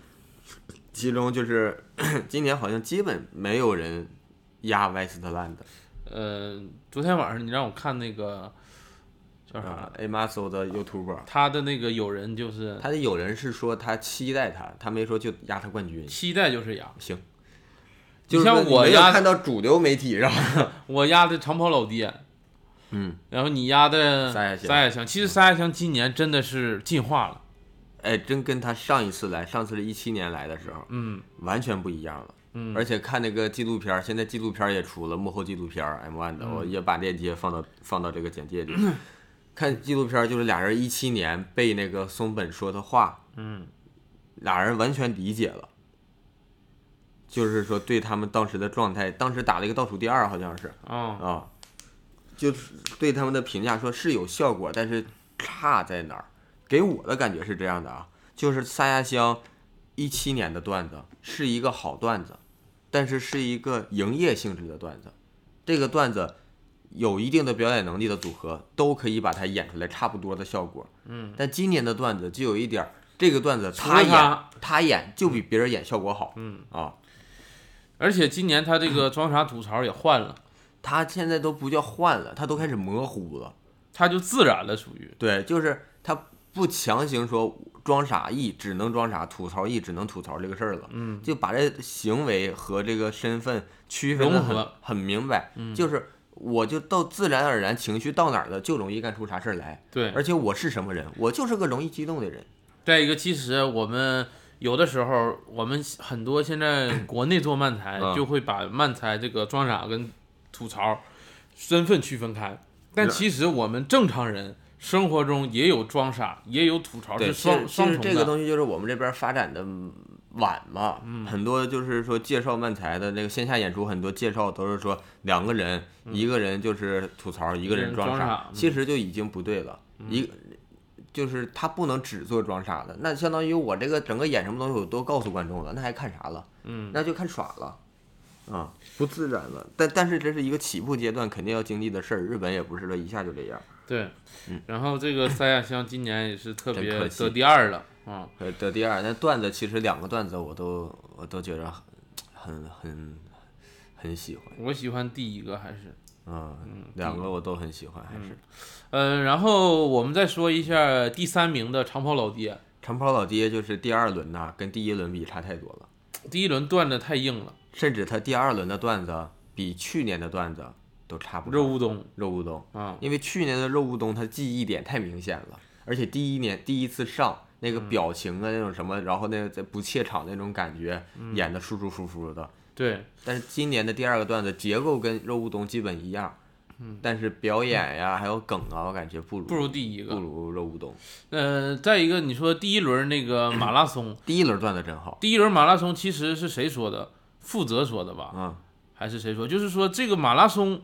其中就是 *coughs* 今年好像基本没有人压 Westland 呃，昨天晚上你让我看那个叫啥啊，A Muscle 的 YouTuber，他的那个友人就是他的有人是说他期待他，他没说就压他冠军。期待就是压，行，就像我压看到主流媒体上，*laughs* 我压的长跑老爹，嗯，然后你压的三亚香撒亚香，其实三亚香今年真的是进化了，哎，真跟他上一次来，上次是一七年来的时候，嗯。完全不一样了。嗯，而且看那个纪录片儿，现在纪录片儿也出了，幕后纪录片 M One 的，嗯。我也把链接放到放到这个简介里。看纪录片儿就是俩人一七年被那个松本说的话，嗯，俩人完全理解了，就是说对他们当时的状态，当时打了一个倒数第二，好像是。啊，啊，就是对他们的评价说是有效果，但是差在哪儿？给我的感觉是这样的啊，就是撒亚香一七年的段子是一个好段子，但是是一个营业性质的段子，这个段子有一定的表演能力的组合都可以把它演出来差不多的效果。嗯，但今年的段子就有一点儿，这个段子他演他，他演就比别人演效果好。嗯啊，而且今年他这个装傻吐槽也换了，他现在都不叫换了，他都开始模糊了。他就自然了，属于对，就是他不强行说装傻意只能装傻，吐槽意只能吐槽这个事儿了，嗯，就把这行为和这个身份区分的很很明白。嗯就是我就到自然而然情绪到哪儿了，就容易干出啥事儿来。对，而且我是什么人？我就是个容易激动的人。再一个，其实我们有的时候，我们很多现在国内做漫才，嗯就会把漫才这个装傻跟吐槽身份区分开。但其实我们正常人生活中也有装傻，也有吐槽，对，是双其实其实双重的。这个东西就是我们这边发展的晚嘛，嗯很多就是说介绍漫才的那个线下演出，很多介绍都是说两个人，一个人就是吐槽，一个人装傻傻，嗯其实就已经不对了。一就是他不能只做装傻的，那相当于我这个整个演什么东西我都告诉观众了，那还看啥了？嗯，那就看耍了。啊，不自然了，但但是这是一个起步阶段，肯定要经历的事儿。日本也不是说一下就这样。对嗯。然后这个三亚香今年也是特别可惜得第二了啊。呃，得第二，那段子其实两个段子我都我都觉得很很很很喜欢，我喜欢第一个还是。嗯，两个我都很喜欢，还是嗯，然后我们再说一下第三名的长跑老爹，长跑老爹就是第二轮呐，跟第一轮比差太多了，第一轮段子太硬了，甚至他第二轮的段子比去年的段子都差不多。肉乌冬肉乌冬，嗯，因为去年的肉乌冬他记忆点太明显了，而且第一年第一次上那个表情啊那种什么，然后那个在不怯场那种感觉，演的舒舒服服的。对，但是今年的第二个段子结构跟肉乌冬基本一样，嗯但是表演呀还有梗啊，我感觉不如不如第一个不。如肉乌冬。呃，再一个，你说第一轮那个马拉松，第一轮段子真好，第一轮马拉松其实是谁说的？负责说的吧？嗯，还是谁说？就是说这个马拉松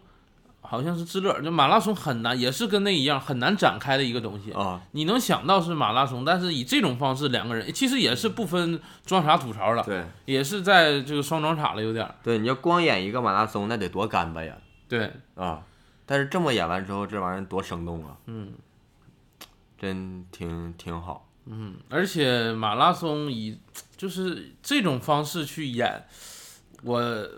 好像是知乐，就马拉松很难，也是跟那一样很难展开的一个东西。啊，你能想到是马拉松，但是以这种方式两个人其实也是不分装啥吐槽了，对也是在这个双装傻了有点儿。对，你要光演一个马拉松，那得多干巴呀对，啊！但是这么演完之后，这玩意儿多生动啊，嗯真挺挺好。嗯，而且马拉松以就是这种方式去演，我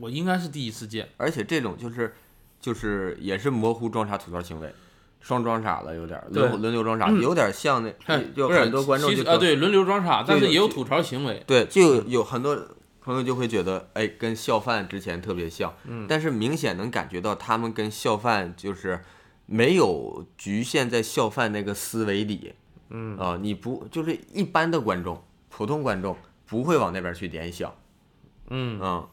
我应该是第一次见。而且这种就是就是也是模糊装傻吐槽行为，双装傻了有点儿轮轮流装傻，嗯有点像那看不是就很多观众就其实啊，对轮流装傻，但是也有吐槽行为。对，就有很多朋友就会觉得，哎，跟笑范之前特别像，嗯但是明显能感觉到他们跟笑范就是没有局限在笑范那个思维里，嗯啊、你不就是一般的观众，普通观众不会往那边去联想，嗯嗯，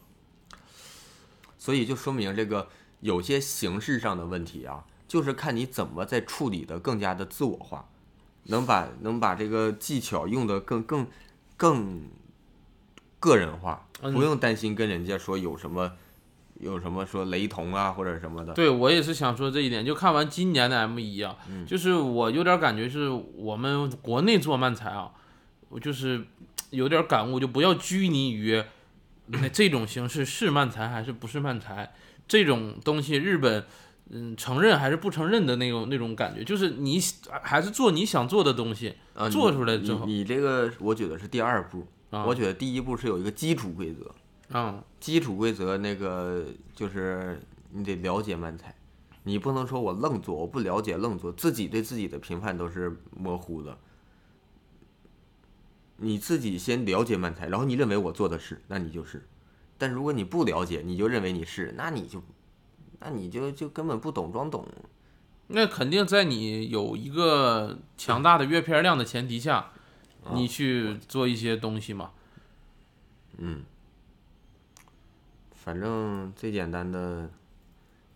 所以就说明这个有些形式上的问题啊，就是看你怎么在处理的更加的自我化，能把能把这个技巧用的更更更个人化，嗯不用担心跟人家说有什么有什么说雷同啊或者什么的。对我也是想说这一点。就看完今年的 M 一啊，嗯就是我有点感觉是我们国内做漫才啊，我就是有点感悟，就不要拘泥于那这种形式是漫才还是不是漫才这种东西，日本。嗯，承认还是不承认的那种那种感觉，就是你还是做你想做的东西啊，做出来之后你你这个我觉得是第二步，啊。我觉得第一步是有一个基础规则，啊，基础规则那个就是你得了解漫才，你不能说我愣做，我不了解愣做，自己对自己的评判都是模糊的。你自己先了解漫才，然后你认为我做的是，那你就是；但如果你不了解，你就认为你是，那你就，那你就就根本不懂装懂。那肯定在你有一个强大的阅片量的前提下，你去做一些东西嘛。嗯，反正最简单的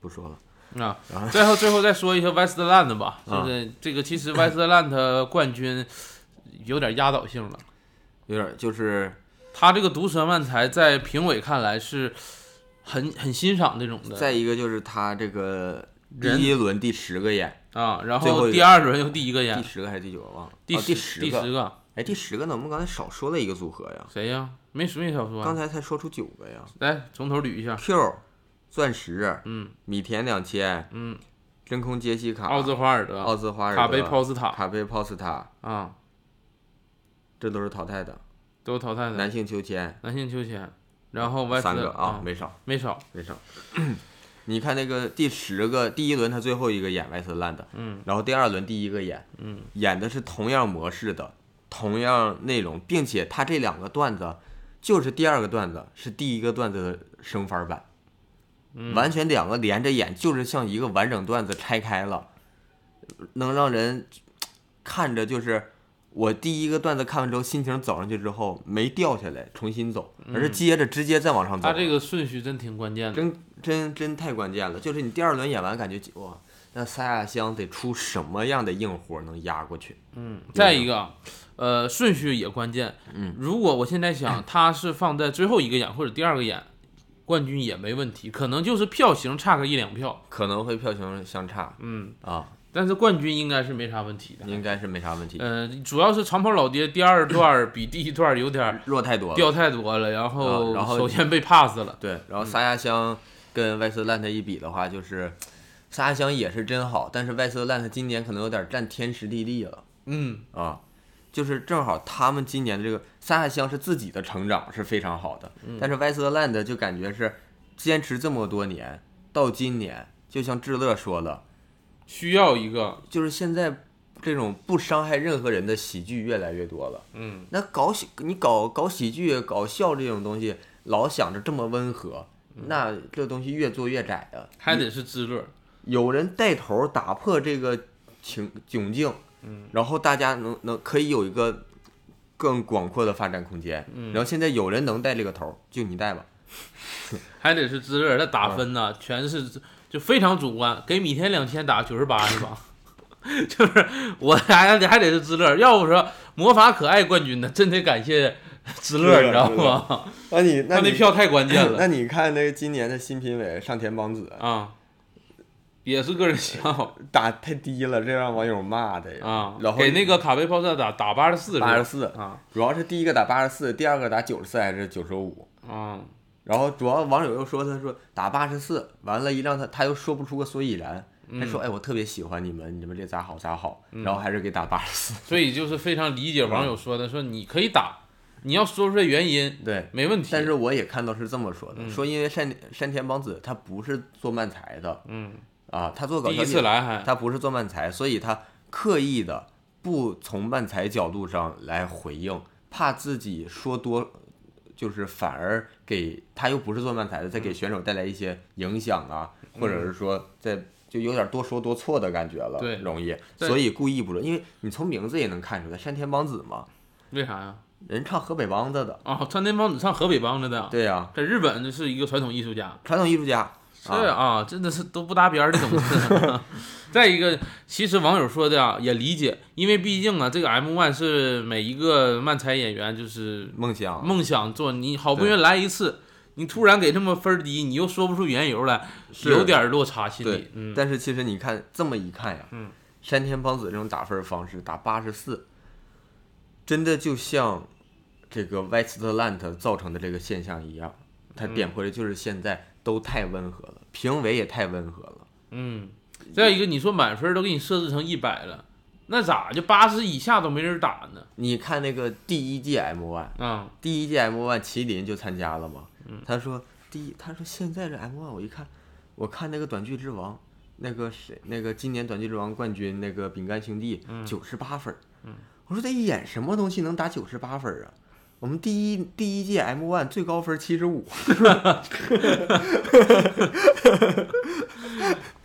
不说了。啊然后，最后最后再说一下 Westland 吧，就啊是这个其实 Westland 冠军有点压倒性了。有点就是他这个毒舌漫才在评委看来是很很欣赏这种的再一个就是他这个第一轮第十个演，啊，然后第二轮又第一个第，十个还是第九个忘了？第十哦第十个，第十个哎，第十个呢？我们刚才少说了一个组合呀，谁呀？没没少说刚啊，才才说出九个呀。来从头捋一下。Q，钻石，嗯米田两千，嗯，真空杰西卡，奥兹华尔德、奥兹华尔德，卡贝泡斯塔卡贝泡斯塔，啊，这都是淘汰的。都淘汰的。男性秋千男性秋千，然后 West 三个啊，啊没少没少，没少。你看那个第十个，第一轮他最后一个演外斯烂的，嗯，然后第二轮第一个演，嗯，演的是同样模式的，同样内容，并且他这两个段子就是第二个段子是第一个段子的升番版，嗯完全两个连着演，就是像一个完整段子拆开了，能让人看着就是我第一个段子看完之后，心情走上去之后没掉下来重新走，而是接着直接再往上走。他这个顺序真挺关键的。真真真太关键了，就是你第二轮演完，感觉哇，那撒亚香得出什么样的硬活能压过去？嗯，再一个啊，呃，顺序也关键。嗯，如果我现在想他是放在最后一个演或者第二个演，冠军也没问题，可能就是票型差个一两票。可能会票型相差嗯，啊，但是冠军应该是没啥问题的。应该是没啥问题，呃，主要是长跑老爹第二段比第一段有点弱太多了。掉太多了，然后啊然后首先被 pass 了。对，然后撒亚香跟外瑟兰特一比的话，就是撒亚香也是真好，但是外瑟兰特今年可能有点占天时地利了嗯，啊，就是正好他们今年的这个撒亚香是自己的成长是非常好的，但是外瑟兰特就感觉是坚持这么多年，到今年就像志乐说了，需要一个就是现在这种不伤害任何人的喜剧越来越多了。嗯，那搞喜你搞搞喜剧、搞笑这种东西，老想着这么温和，那这东西越做越窄的。还得是知乐。有人带头打破这个情窘境，嗯，然后大家能能可以有一个更广阔的发展空间。嗯然后现在有人能带这个头，就你带吧。*laughs* 还得是知乐，那打分呢，全是就非常主观，给米田两千打九十八是吧？*laughs* 就是我还得还得是知乐，要不说魔法可爱冠军呢，真得感谢知乐，你知道吗？那你那那票太关键了 *laughs* 那了你看那个今年的新评委上田邦子啊，也是个人喜好打太低了，这让网友骂的呀。啊，然后给那个卡贝炮射打打八十四，八十四，啊主要是第一个打八十四，第二个打九十四还是九十五？啊，然后主要网友又说他说打八十四，完了，一让他他又说不出个所以然，他说哎我特别喜欢你们，你们这咋好咋好，然后还是给打八十四。所以就是非常理解网友说的，说你可以打，你要说出来原因对，没问题，但是我也看到是这么说的，嗯。说因为山山田邦子他不是做漫才的嗯，啊，他做搞笑第一次来还。他不是做漫才，所以他刻意的不从漫才角度上来回应，怕自己说多，就是反而给他又不是做漫才的，再给选手带来一些影响啊，或者是说在就有点多说多错的感觉了，对容易，所以故意不说，因为你从名字也能看出来，山田邦子嘛，为啥呀？人唱河北梆子的，啊，山田邦子唱河北梆子的，对呀、在日本是一个传统艺术家。传统艺术家，是啊，真的是都不搭边儿的东西。再一个，其实网友说的啊也理解，因为毕竟啊，这个 M One 是每一个漫才演员就是梦想，梦想做，你好不容易来一次，你突然给这么分低，你又说不出缘由来，有点落差心理。嗯，但是其实你看这么一看呀，嗯，山田邦子这种打分方式打八十四，真的就像这个 Westland 造成的这个现象一样，它嗯。点破的就是现在都太温和了，评委也太温和了。嗯，再一个，你说满分都给你设置成一百了，那咋就八十以下都没人打呢？你看那个第一届 M One，啊，第一届 M One 麒麟就参加了嘛，他说第一，他说现在这 M One 我一看，我看那个短剧之王。那个谁，那个今年短剧之王冠军那个饼干兄弟九十八分嗯，我说他演什么东西能打九十八分儿啊？我们第一第一届 M One 最高分七十五，*laughs*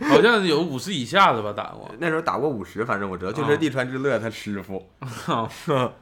好像有五十以下的吧打过。那时候打过五十，反正我知道，就啊是地川之乐他师傅。*laughs*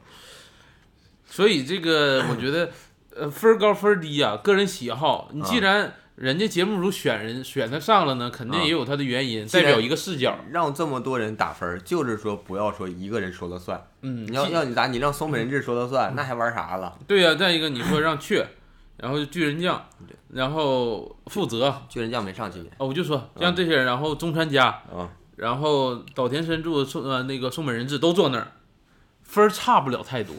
所以这个我觉得，呃，分儿高分儿低啊，个人喜好。你既然人家节目组选人选他上了呢，肯定也有他的原因，代表一个视角。让这么多人打分，就是说不要说一个人说了算。嗯，你要既要你打，你让松本人志说了算，那还玩啥了？对呀、再一个你说让雀，然后巨人将，然后负责，巨人将没上今年哦，我就说像这些人，然后中川家，嗯，然后岛田伸助、松呃那个松本人志都坐那儿，分差不了太多，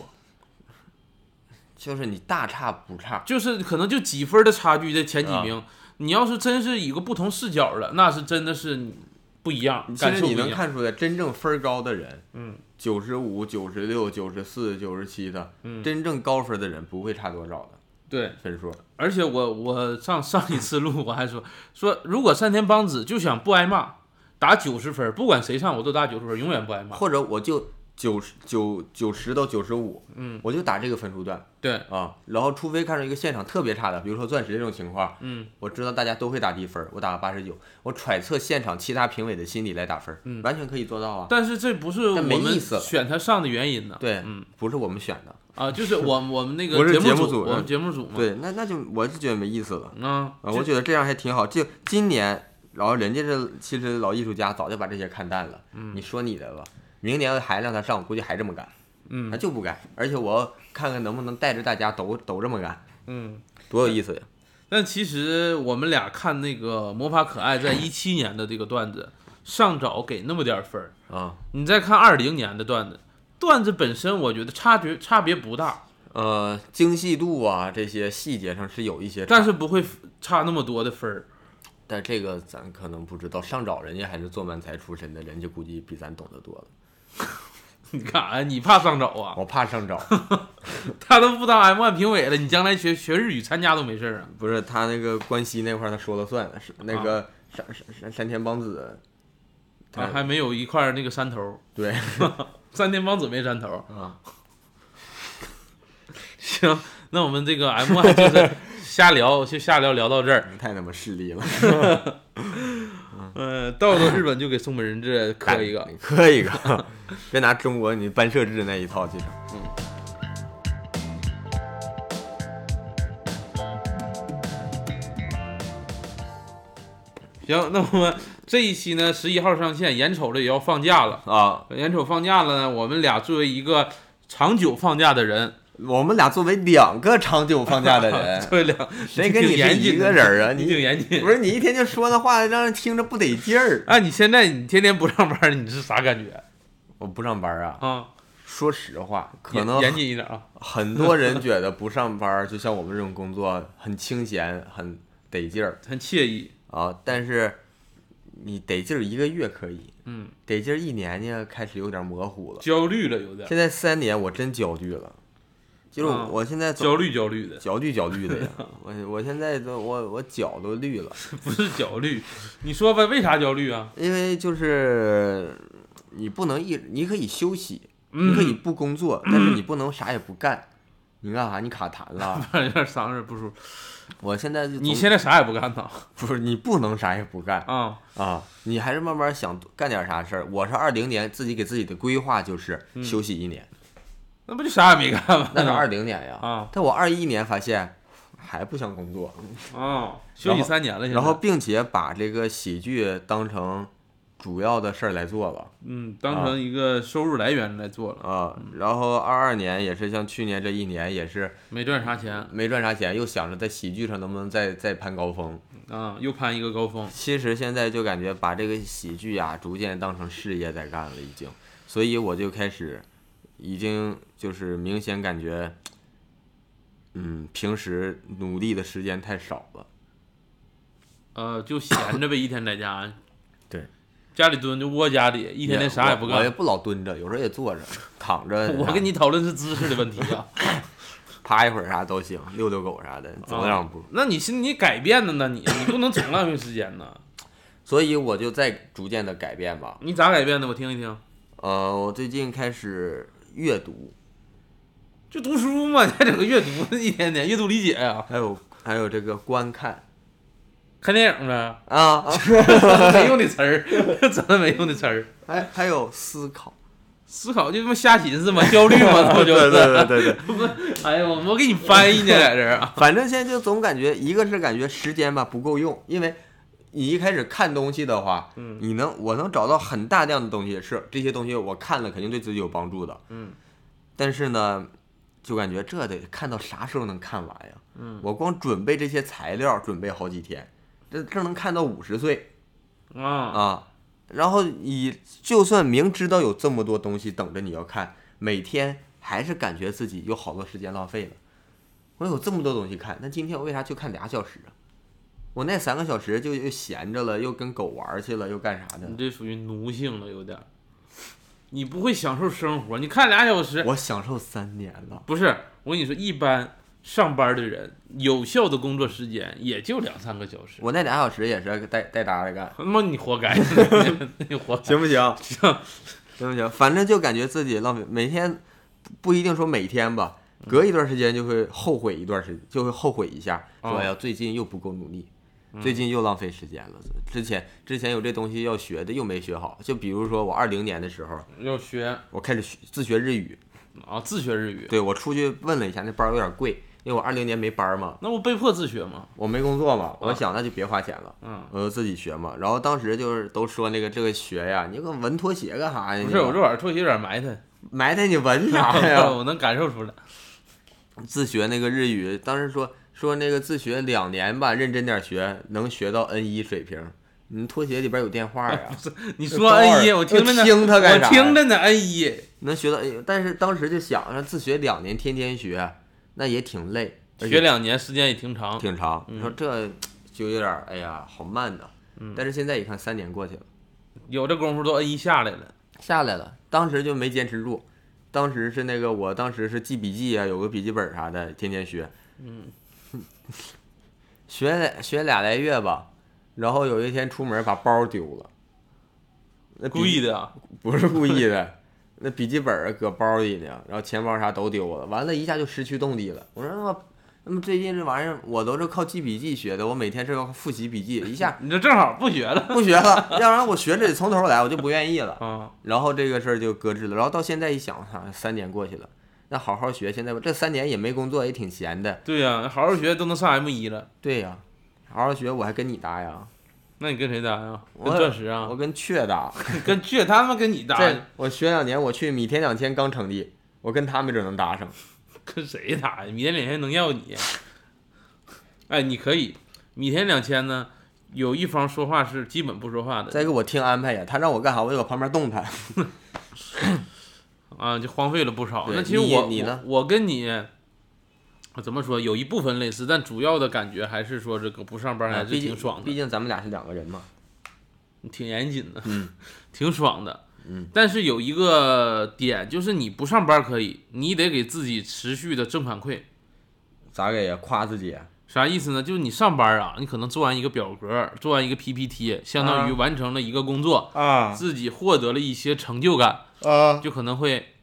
就是你大差不差。就是可能就几分的差距在前几名。你要是真是一个不同视角了，那是真的是不一样，其实你。能看出来，真正分高的人，嗯，九十五、九十六、九十四、九十七的，嗯真正高分的人不会差多少的对，分数。而且我我上上一次录我还说说，如果山田邦子就想不挨骂，打九十分，不管谁上我都打九十分，永远不挨骂。或者我就九十九九十到九十五，嗯，我就打这个分数段对，啊。然后除非看到一个现场特别差的，比如说钻石这种情况，嗯，我知道大家都会打低分，我打个八十九，我揣测现场其他评委的心理来打分，嗯完全可以做到啊。但是这不是我但没们意思选他上的原因呢。对，嗯不是我们选的，啊，就是我我们那 *laughs* 不是个节目组我们节目组嘛。对，那那就我是觉得没意思了啊，啊。我觉得这样还挺好，就今年，然后人家这其实老艺术家早就把这些看淡了，嗯你说你的吧，明年还让他上，我估计还这么干。嗯他就不干，而且我看看能不能带着大家都都这么干，嗯。多有意思呀！但其实我们俩看那个魔法可爱在一七年的这个段子，上早给那么点儿分儿，啊，你再看二零年的段子，段子本身我觉得差别差别不大，呃，精细度啊这些细节上是有一些，但是不会差那么多的分儿。但这个咱可能不知道。上找人家还是做漫才出身的，人家估计比咱懂得多了。*laughs* 你干啥呀？你怕上早啊？我怕上找，*laughs* 他都不当 M 1评委了，你将来学学日语参加都没事儿啊？不是他那个关西那块儿他说了算，是那个山山山山田邦子，他啊，还没有一块那个山头，对 *laughs* 山田帮子没山头。啊，行，那我们这个 M 1就是瞎聊，就瞎聊聊到这儿。太他妈势利了，嗯，到了日本就给松本人质磕一个。磕一个，*laughs* *laughs* 别拿中国你班设置那一套去整。行，那我们这一期呢，十一号上线，眼瞅着也要放假了。啊，眼瞅放假了呢，我们俩作为一个长久放假的人，我们俩作为两个长久放假的人，*laughs* 作为两谁跟你是一个人啊？你挺严谨 *laughs* 不。是你一天就说那话，让人听着不得劲儿。哎，你现在你天天不上班，你是啥感觉我不上班啊，啊？说实话，可能严谨一点啊。很多人觉得不上班，就像我们这种工作很清闲、很得劲儿很惬意。啊。但是你得劲儿一个月可以，嗯，得劲儿一年呢，开始有点模糊了。焦虑了有点，现在三年，我真焦虑了，就是啊我现在焦虑焦虑的，焦虑焦虑的呀。*laughs* 我我现在都我我脚都绿了。*laughs* 不是焦虑。你说吧，为啥焦虑啊？因为就是你不能一，你可以休息，你可以不工作，但是你不能啥也不干。你干啥？你卡痰了？*laughs* 有点嗓子不舒服。我现在就你现在啥也不干呢？不是你不能啥也不干啊，啊，你还是慢慢想干点啥事儿。我是二零年自己给自己的规划就是休息一年，那不就啥也没干吗？那是二零年呀。啊但我二一年发现还不想工作，啊，休息三年了，然后并且把这个喜剧当成主要的事儿来做了。嗯，当成一个收入来源来做了，啊，然后二二年也是像去年这一年也是没赚啥钱没赚啥钱，又想着在喜剧上能不能再再攀高峰。啊，又攀一个高峰。其实现在就感觉把这个喜剧呀、逐渐当成事业在干了，已经，所以我就开始，已经就是明显感觉，嗯，平时努力的时间太少了。呃，就闲着呗，一天在家。对，家里蹲就窝家里，一天天啥也不干。也不老蹲着，有时候也坐着、躺着。*laughs* 我跟你讨论是姿势的问题啊。*laughs* 趴一会儿啥都行，遛遛狗啥的，走两步。那你是你改变的呢？你你不能总浪费时间呢。*coughs* 所以我就在逐渐的改变吧。你咋改变的？我听一听。呃，我最近开始阅读，就读书嘛，*laughs* 你还整个阅读，一天天阅读理解呀、还有还有这个观看看电影呗，啊，没用的词儿，*laughs* 真的没用的词儿。还还有思考。思考就他妈瞎寻思嘛，焦虑嘛，那 *laughs* 不就是？对对对，哎呀，我我给你翻译呢，在这儿啊。反正现在就总感觉，一个是感觉时间吧不够用，因为你一开始看东西的话，嗯你能我能找到很大量的东西，是这些东西我看了肯定对自己有帮助的，嗯，但是呢，就感觉这得看到啥时候能看完呀？嗯，我光准备这些材料准备好几天，这这能看到五十岁。啊，啊，然后你就算明知道有这么多东西等着你要看，每天还是感觉自己有好多时间浪费了。我有这么多东西看，那今天我为啥就看俩小时啊？我那三个小时就又闲着了，又跟狗玩去了，又干啥的你？这属于奴性了，有点儿。你不会享受生活，你看俩小时，我享受三年了，不是我跟你说，一般上班的人有效的工作时间也就两三个小时。我那俩小时也是带带搭的干，他妈你活该，*laughs* 你活该。行不行？*laughs* 行，行不行？反正就感觉自己浪费，每天不不一定说每天吧，隔一段时间就会后悔一段时间，就会后悔一下，说呀，最近又不够努力，最近又浪费时间了。之前之前有这东西要学的又没学好，就比如说我二零年的时候，要学我开始学自学日语，啊，自学日语，对我出去问了一下，那班儿有点贵，因为我二零年没班儿嘛，那我被迫自学嘛？我没工作嘛，我啊想那就别花钱了。嗯，我就自己学嘛，然后当时就是都说那个这个学呀，你个闻拖鞋干啥呀？不是，我这玩意儿拖鞋有点埋汰，埋汰你闻啥呀？*laughs* 我能感受出来。自学那个日语，当时说说那个自学两年吧，认真点学，能学到 N 一水平。你拖鞋里边有电话呀，*laughs* 你说 N 一，我听着呢，*laughs* 听他干啥我听着呢，N 一，能学到。哎但是当时就想着自学两年，天天学，那也挺累，学两年时间也挺长。挺长。嗯你说这就有点儿，哎呀，好慢呐。但是现在一看，三年过去了，有这功夫都 N 一下来了，下来了。当时就没坚持住，当时是那个我当时是记笔记啊，有个笔记本啥的，天天学。嗯，*laughs* 学俩学俩来月吧，然后有一天出门把包丢了，那故意的啊。不是故意的，那笔记本搁包里呢，然后钱包啥都丢了，完了一下就失去动力了。我说那么那么最近这玩意儿我都是靠记笔记学的，我每天是要复习笔记，一下你这正好不学了不学了，要不然我学这得从头来，我就不愿意了。*laughs* 啊。然后这个事儿就搁置了，然后到现在一想，哈，三年过去了，那好好学，现在这三年也没工作，也挺闲的。对呀、好好学都能上 M 一了，对呀，好好学，我还跟你搭呀，那你跟谁搭呀？我跟钻石啊我？跟雀搭。*laughs* 跟雀他妈跟你搭，*laughs* 我学两年，我去米田两千刚成立，我跟他没准能搭上。*laughs* 跟谁搭呀？米田两千能要你？哎，你可以，米田两千呢，有一方说话是基本不说话的再给我听安排呀，他让我干啥，我就搁旁边动弹。啊，就荒废了不少。那其实我你你呢我我跟你怎么说，有一部分类似，但主要的感觉还是说这个不上班还是挺爽的毕。竟咱们俩是两个人嘛。挺严谨的，嗯，挺爽的。嗯，但是有一个点，就是你不上班可以，你得给自己持续的正反馈。咋给呀？夸自己呀？啥意思呢？就是你上班啊，你可能做完一个表格，做完一个 PPT，相当于完成了一个工作，啊自己获得了一些成就感，啊！就可能会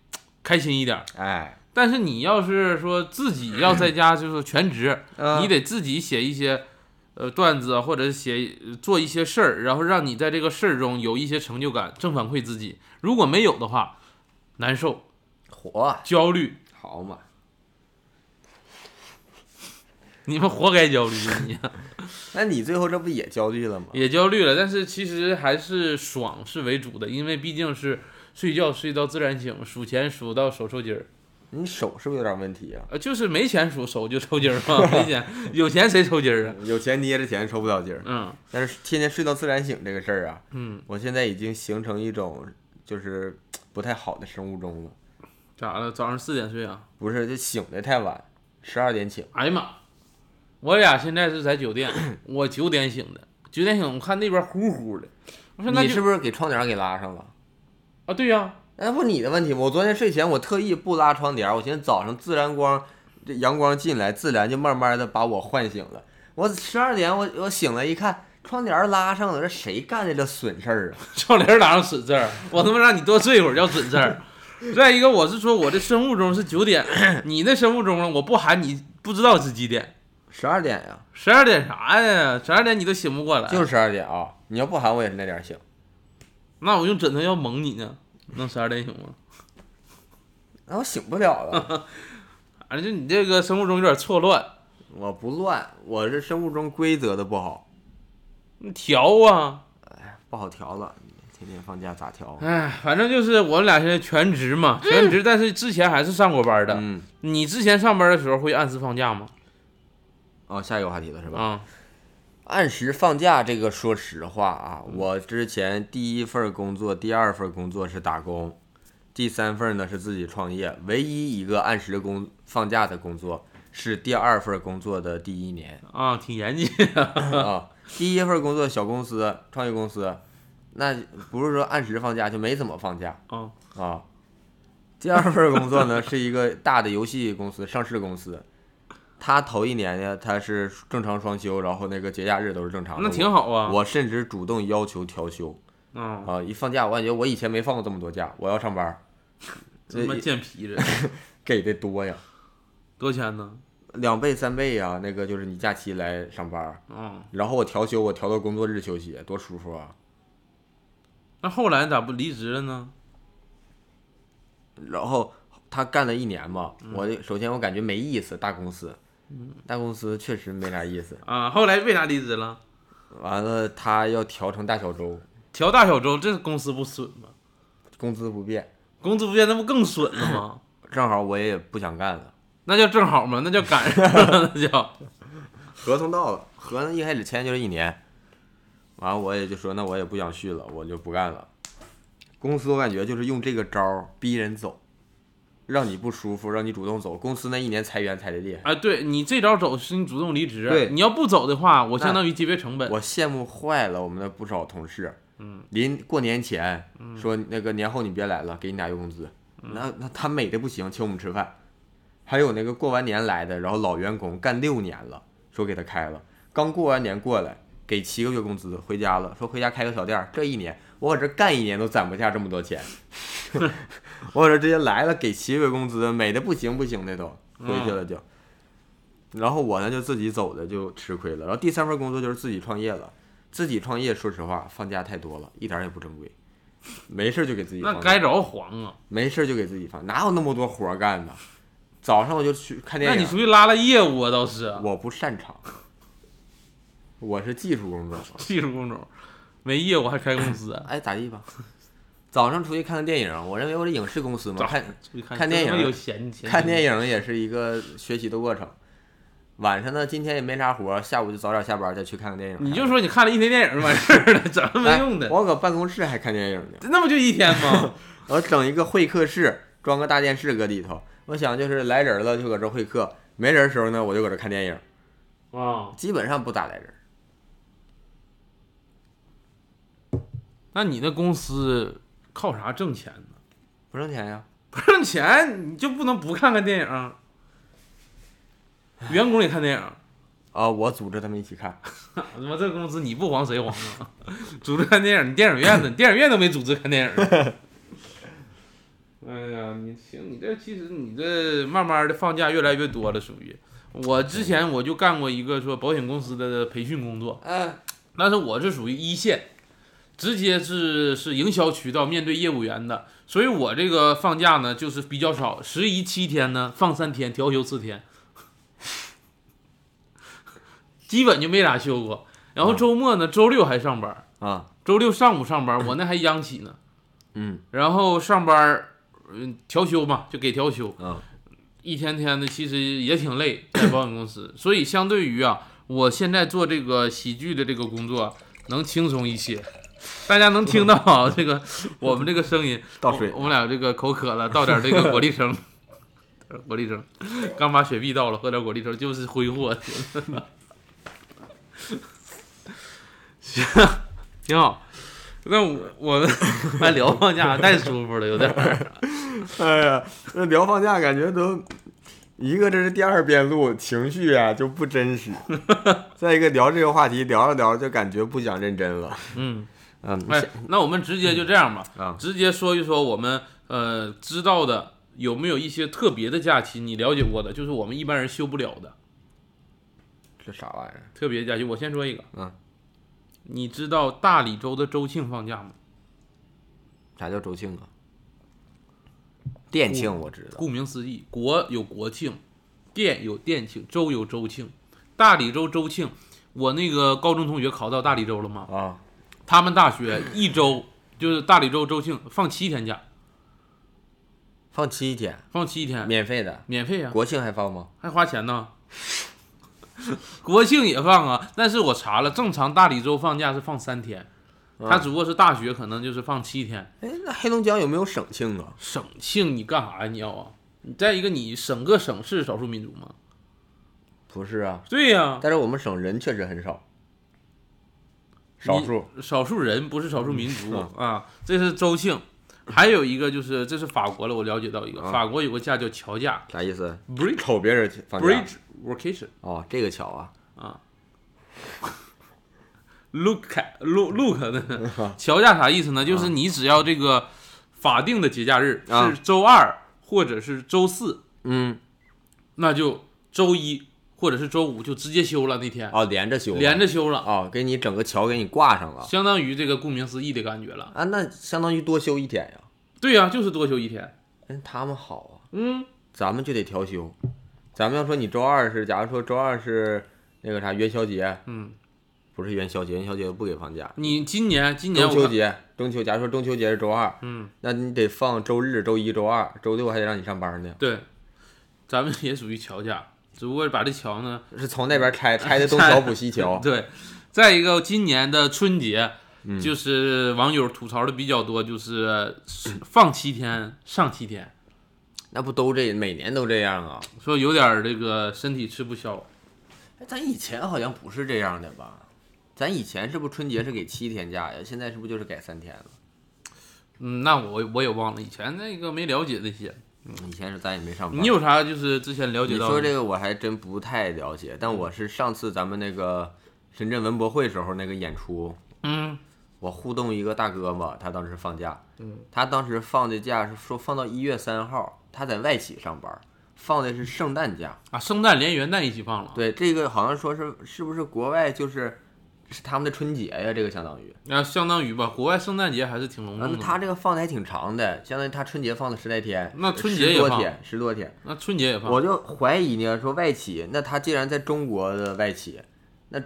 开心一点儿。哎，但是你要是说自己要在家 *clears throat* 就是全职，啊你得自己写一些呃段子啊，或者写做一些事儿，然后让你在这个事儿中有一些成就感，正反馈自己。如果没有的话，难受、火焦虑，好嘛？*laughs* 你们活该焦虑，你 *laughs* 那你最后这不也焦虑了吗？也焦虑了。但是其实还是爽是为主的，因为毕竟是睡觉睡到自然醒，数钱数到手抽筋儿。你手是不是有点问题啊？呃，就是没钱数手就抽筋儿嘛，没钱有钱谁抽筋儿啊？有钱捏着钱抽不了筋儿，嗯但是天天睡到自然醒这个事儿啊，嗯，我现在已经形成一种就是不太好的生物钟了。咋了？早上四点睡啊？不是，就醒的太晚，十二点醒。哎呀妈！我俩现在是在酒店，我九点醒的，九点醒，我看那边呼呼的，我说那你是不是给窗帘给拉上了？啊，对呀、那不你的问题吗？我昨天睡前我特意不拉窗帘，我寻思早上自然光，这阳光进来，自然就慢慢的把我唤醒了。我十二点我我醒了，一看窗帘拉上了，这谁干的这损事儿啊？*laughs* 窗帘拉上损事儿，我他妈让你多睡一会儿叫损事儿。*laughs* 再一个，我是说我的生物钟是九点，*coughs* 你那生物钟呢？我不喊你不知道是几点，十二点呀，十二点啥呀？十二点你都醒不过来，就是十二点啊！你要不喊我也是那点儿醒。那我用枕头要蒙你呢，能十二点醒吗？那我醒不了了，反 *laughs* 正就你这个生物钟有点错乱，我不乱，我是生物钟规则的不好，你调啊。哎不好调了。天天放假咋调？哎，反正就是我们俩现在全职嘛，全职，但是之前还是上过班的。嗯，你之前上班的时候会按时放假吗？哦，下一个话题了是吧？啊，按时放假这个，说实话啊，我之前第一份工作、第二份工作是打工，第三份呢是自己创业。唯一一个按时工放假的工作是第二份工作的第一年啊，挺严谨。*laughs* 啊。第一份工作小公司、创业公司，那不是说按时放假就没怎么放假啊啊。第二份工作呢是一个大的游戏公司，上市公司。他头一年呢，他是正常双休，然后那个节假日都是正常的。那挺好啊。我甚至主动要求调休，啊，啊！一放假，我感觉我以前没放过这么多假，我要上班这，他妈贱皮子，给的多呀，多少钱呢？两倍三倍呀。那个就是你假期来上班儿，啊，然后我调休，我调到工作日休息，多舒服啊！那后来咋不离职了呢？然后他干了一年嘛，我首先我感觉没意思，大公司，大公司确实没啥意思。啊，后来为啥离职了？完了，他要调成大小周，调大小周，这公司不损吗？工资不变，工资不变，那不更损了吗？*coughs* 正好我也不想干了。那叫正好吗？那叫赶上了，*laughs* 那叫。合同到了，合同一开始签就是一年，完了我也就说那我也不想续了，我就不干了。公司我感觉就是用这个招儿逼人走，让你不舒服，让你主动走。公司那一年裁员裁的厉害，哎，对你这招走是你主动离职，对你要不走的话，我相当于节约成本。我羡慕坏了我们的不少同事。嗯，临过年前说那个年后你别来了，给你俩月工资。那那他美的不行，请我们吃饭。还有那个过完年来的，然后老员工干六年了，说给他开了，刚过完年过来给七个月工资，回家了，说回家开个小店。这一年我搁这干一年都攒不下这么多钱，*laughs* 我搁这直接来了给七个月工资，美的不行不行的都回去了就。然后我呢就自己走的就吃亏了。然后第三份工作就是自己创业了，自己创业说实话放假太多了，一点也不正规，没事就给自己放那该着黄啊！没事就给自己放，哪有那么多活干呢？早上我就去看电影那你出去拉拉业务啊，倒是我不擅长，我是技术工种。技术工种，没业务还开公司，哎，咋地吧？*laughs* 早上出去看个电影，我认为我是影视公司嘛，看看看电影看电影也是一个学习的过程。晚上呢，今天也没啥活，下午就早点下班，再去看个电影。你就说你看了一天电影就完事儿了，怎么没哎用的，我搁办公室还看电影呢，那不就一天吗？*laughs* 我整一个会客室，装个大电视搁里头。我想就是来人了就搁这会客，没人的时候呢，我就搁这看电影，啊，基本上不咋来人。那你那公司靠啥挣钱呢？不挣钱呀。*laughs* 不挣钱你就不能不看看电影？员工也看电影。啊，我组织他们一起看，*laughs* 他妈这公司你不黄谁黄啊？*laughs* 组织看电影，你电影院呢？电影院都没组织看电影。哎呀，你行，你这其实你这慢慢的放假越来越多了，属于。我之前我就干过一个说保险公司的培训工作，嗯，但是我是属于一线，直接是是营销渠道面对业务员的，所以我这个放假呢就是比较少，十一七天呢放三天，调休四天，基本就没咋休过。然后周末呢，周六还上班，啊，周六上午上班，我那还央企呢。嗯然后上班，嗯，调休嘛，就给调休，嗯，一天天的，其实也挺累，在保险公司。所以相对于啊，我现在做这个喜剧的这个工作，能轻松一些。大家能听到啊，*laughs* 这个我们这个声音，*laughs* 倒水我我们俩这个口渴了，倒点这个 *laughs* 果粒橙，果粒橙，刚把雪碧倒了，喝点果粒橙，就是挥霍。行，挺好。那我我们还聊放假太舒服了，有点儿。哎呀，那聊放假感觉都，一个这是第二遍录，情绪啊就不真实；再一个聊这个话题聊着聊着就感觉不想认真了。嗯，嗯，哎，那我们直接就这样吧，啊，直接说一说我们呃知道的有没有一些特别的假期你了解过的，就是我们一般人休不了的这啥玩意儿？特别假期。我先说一个，嗯，你知道大理州的周庆放假吗？啥叫周庆啊？店庆我知道。顾名思义，国有国庆，店有店庆，州有州庆。大理州周庆，我那个高中同学考到大理州了吗？啊，他们大学一周就是大理州周庆放七天假，放七天，放七天，免费的。免费啊，国庆还放吗？还花钱呢。*laughs* 国庆也放啊，但是我查了，正常大理州放假是放三天，他只不过是大学可能就是放七天。哎，那黑龙江有没有省庆啊？省庆你干啥呀？你要啊？你再一个，你省个省是少数民族吗？不是啊，对呀、但是我们省人确实很少，少数。少数人不是少数民族、嗯啊。这是周庆，还有一个就是这是法国了，我了解到一个，啊法国有个假叫桥假啥意思？（bridge 瞅别人放假 bridge vacation） 哦，这个桥啊。啊。look look look 的乔假啥意思呢？就是你只要这个法定的节假日啊是周二或者是周四，嗯，那就周一或者是周五就直接休了那天，哦，连着休，连着休了，哦，给你整个桥给你挂上了相当于这个顾名思义的感觉了。啊，那相当于多休一天呀。对呀、就是多休一天。嗯，他们好啊，嗯，咱们就得调休。咱们要说你周二是，假如说周二是那个啥元宵节，嗯，不是元宵节，元宵节不给放假。你今年今年，中秋节，中秋，假如说中秋节是周二，嗯，那你得放周日、周一、周二，周六还得让你上班呢。对，咱们也属于乔家，只不过把这桥呢，是从那边拆拆的东桥补西桥。*laughs* 对，再一个今年的春节，嗯就是网友吐槽的比较多，就是放七天上七天，*clears throat* 那不都这每年都这样啊？说有点这个身体吃不消。哎，咱以前好像不是这样的吧？咱以前是不是春节是给七天假呀？现在是不是就是改三天了？嗯，那我我也忘了，以前那个没了解这些。嗯，以前是咱也没上班。你有啥就是之前了解到你？说这个我还真不太了解，但我是上次咱们那个深圳文博会时候那个演出，嗯我互动一个大哥嘛，他当时放假，嗯，他当时放的假是说放到一月三号，他在外企上班，放的是圣诞假。啊，圣诞连元旦一起放了。对，这个好像说是是不是国外就是是他们的春节呀？这个相当于，啊，相当于吧，国外圣诞节还是挺隆重的。他这个放的还挺长的，相当于他春节放了十来天，那春节也放十多天，十多天。那春节也放。我就怀疑呢，说外企，那他既然在中国的外企，那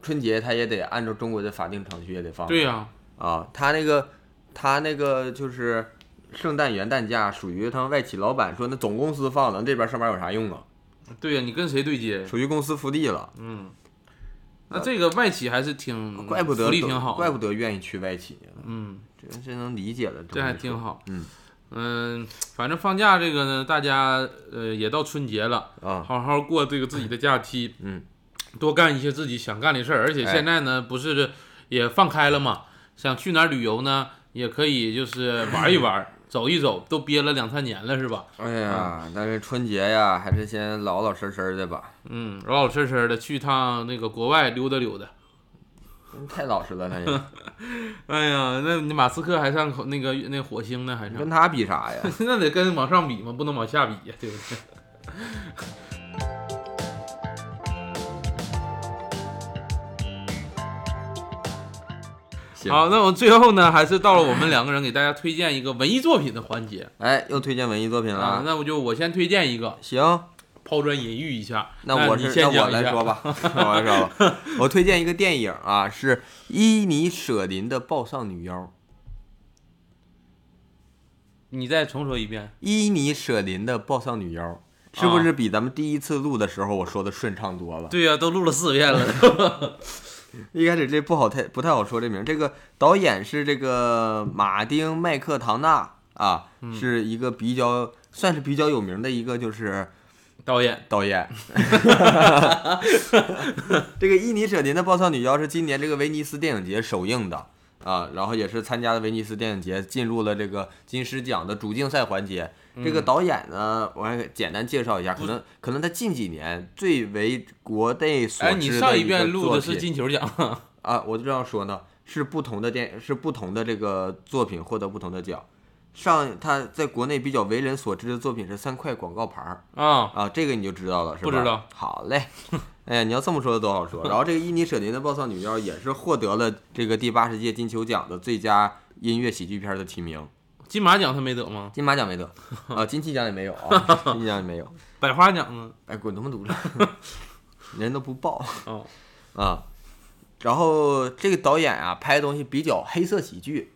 春节他也得按照中国的法定程序也得放。对呀、啊，他那个他那个就是圣诞元旦假，属于他们外企老板说那总公司放，咱这边上班有啥用啊？对呀、你跟谁对接？属于公司福利了，嗯，那这个外企还是挺，怪不得福利挺好，怪不得愿意去外企呢，嗯，这这能理解了，这还挺好。嗯嗯，反正放假这个呢，大家呃也到春节了，啊，好好过这个自己的假期，嗯，多干一些自己想干的事儿。而且哎现在呢，不是也放开了嘛，想去哪儿旅游呢，也可以就是玩一玩，走一走，都憋了两三年了是吧？哎呀，但是春节呀，还是先老老实实的吧，嗯，老老实实的去趟那个国外溜达溜达。太老实了，那也，*laughs* 哎呀，那你马斯克还上那个那火星呢，还上跟？他比啥呀？*laughs* 那得跟往上比嘛，不能往下比呀，对不对？行好，那我们最后呢，还是到了我们两个人给大家推荐一个文艺作品的环节哎，又推荐文艺作品了啊。了，那我就我先推荐一个，行。抛砖引玉一下。那我你是那我讲一下来说吧，*laughs* 那我来说吧。我推荐一个电影啊，是伊尼舍林的《抱上女妖》。你再重说一遍。伊尼舍林的《抱上女妖》，是不是比咱们第一次录的时候我说的顺畅多了？对呀、都录了四遍了。*laughs* 一开始这不好太不太好说这名儿，这个导演是这个马丁麦克唐纳啊，是一个比较算是比较有名的一个就是导演，导演。*laughs* 这个伊尼舍林的《暴躁女妖》是今年这个威尼斯电影节首映的啊，然后也是参加了威尼斯电影节，进入了这个金狮奖的主竞赛环节。这个导演呢，我还简单介绍一下，可能可能他近几年最为国内所哎，知你上一遍录的是金球奖，啊，我就这样说呢，是不同的电是不同的这个作品获得不同的奖。上他在国内比较为人所知的作品是三块广告牌儿啊，啊，这个你就知道了，是吧？不知道。好嘞，*laughs* 哎呀，你要这么说的多好说。然后这个伊尼舍林的《暴躁女妖》也是获得了这个第八十届金球奖的最佳音乐喜剧片的提名，金马奖他没得吗？金马奖没得啊，*laughs* 金鸡奖也没有啊，*laughs* 金鸡奖也没有。百花奖呢？哎，滚他妈犊子，*laughs* 人都不报哦，啊。然后这个导演啊，拍的东西比较黑色喜剧，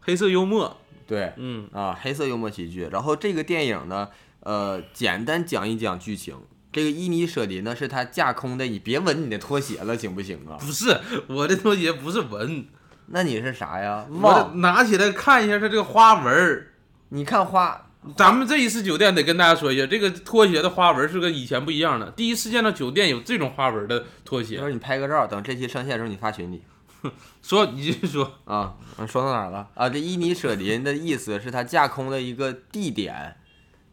黑色幽默，对，嗯，啊，黑色幽默喜剧。然后这个电影呢，呃，简单讲一讲剧情。这个伊尼舍林呢，是他架空的，你别闻你的拖鞋了，行不行啊？不是我的拖鞋不是纹，那你是啥呀？我忘？拿起来看一下它这个花纹儿。你看花，咱们这一次酒店得跟大家说一下，这个拖鞋的花纹是跟以前不一样的。第一次见到酒店有这种花纹的拖鞋，一会儿你拍个照，等这期上线的时候你发群里 *laughs* 说你继续说，啊。啊说到哪儿了？啊，这伊尼舍林的意思是它架空的一个地点，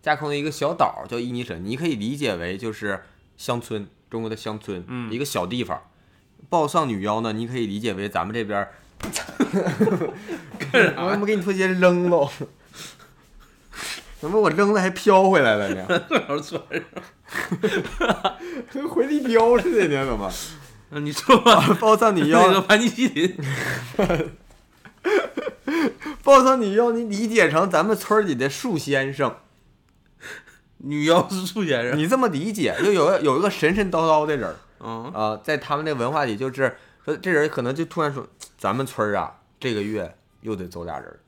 架空的一个小岛叫伊尼舍，你可以理解为就是乡村，中国的乡村，嗯一个小地方。抱丧女妖呢，你可以理解为咱们这边儿，我怎么给你拖鞋扔了？怎么我扔了还飘回来了呢？正好穿上。跟回力镖似的呢，怎么？那你说吧，抱上女那妖个，盘尼西林，抱上女妖，你理解成咱们村里的树先生，女妖是树先生。你这么理解，就有有一个神神叨叨的人儿嗯啊、在他们那文化里，就是说这人可能就突然说，咱们村儿啊，这个月又得走俩人儿。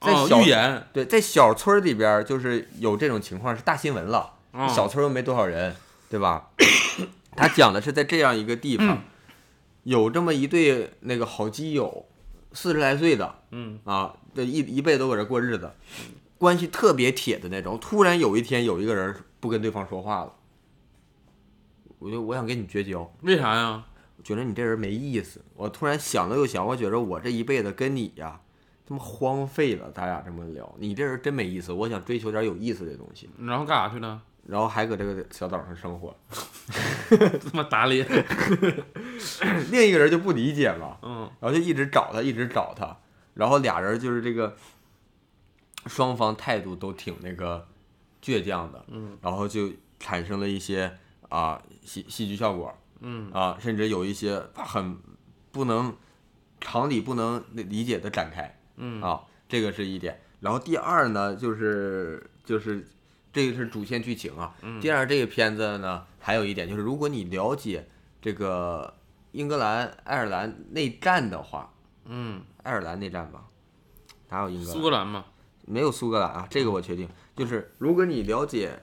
在哦，小预言。对，在小村里边儿就是有这种情况，是大新闻了。啊小村又没多少人，对吧？*coughs* 他讲的是在这样一个地方，有这么一对那个好基友，四十来岁的嗯啊，这一一辈子都搁这过日子，关系特别铁的那种。突然有一天有一个人不跟对方说话了，我就我想跟你绝交，为啥呀？我觉得你这人没意思。我突然想了又想，我觉得我这一辈子跟你呀。他妈荒废了，咱俩这么聊，你这人真没意思。我想追求点有意思的东西，然后干啥去了？然后还搁这个小岛上生活。*laughs* 他妈打脸。*laughs* 另一个人就不理解了，嗯然后就一直找他，一直找他，然后俩人就是这个双方态度都挺那个倔强的，嗯然后就产生了一些啊戏戏剧效果嗯啊，甚至有一些很不能常理不能理解的展开嗯啊，这个是一点。然后第二呢，就是就是这个是主线剧情啊。嗯第二，这个片子呢还有一点就是，如果你了解这个英格兰、爱尔兰内战的话，嗯，爱尔兰内战吧，哪有英格兰？苏格兰吗。没有苏格兰啊，这个我确定。就是如果你了解，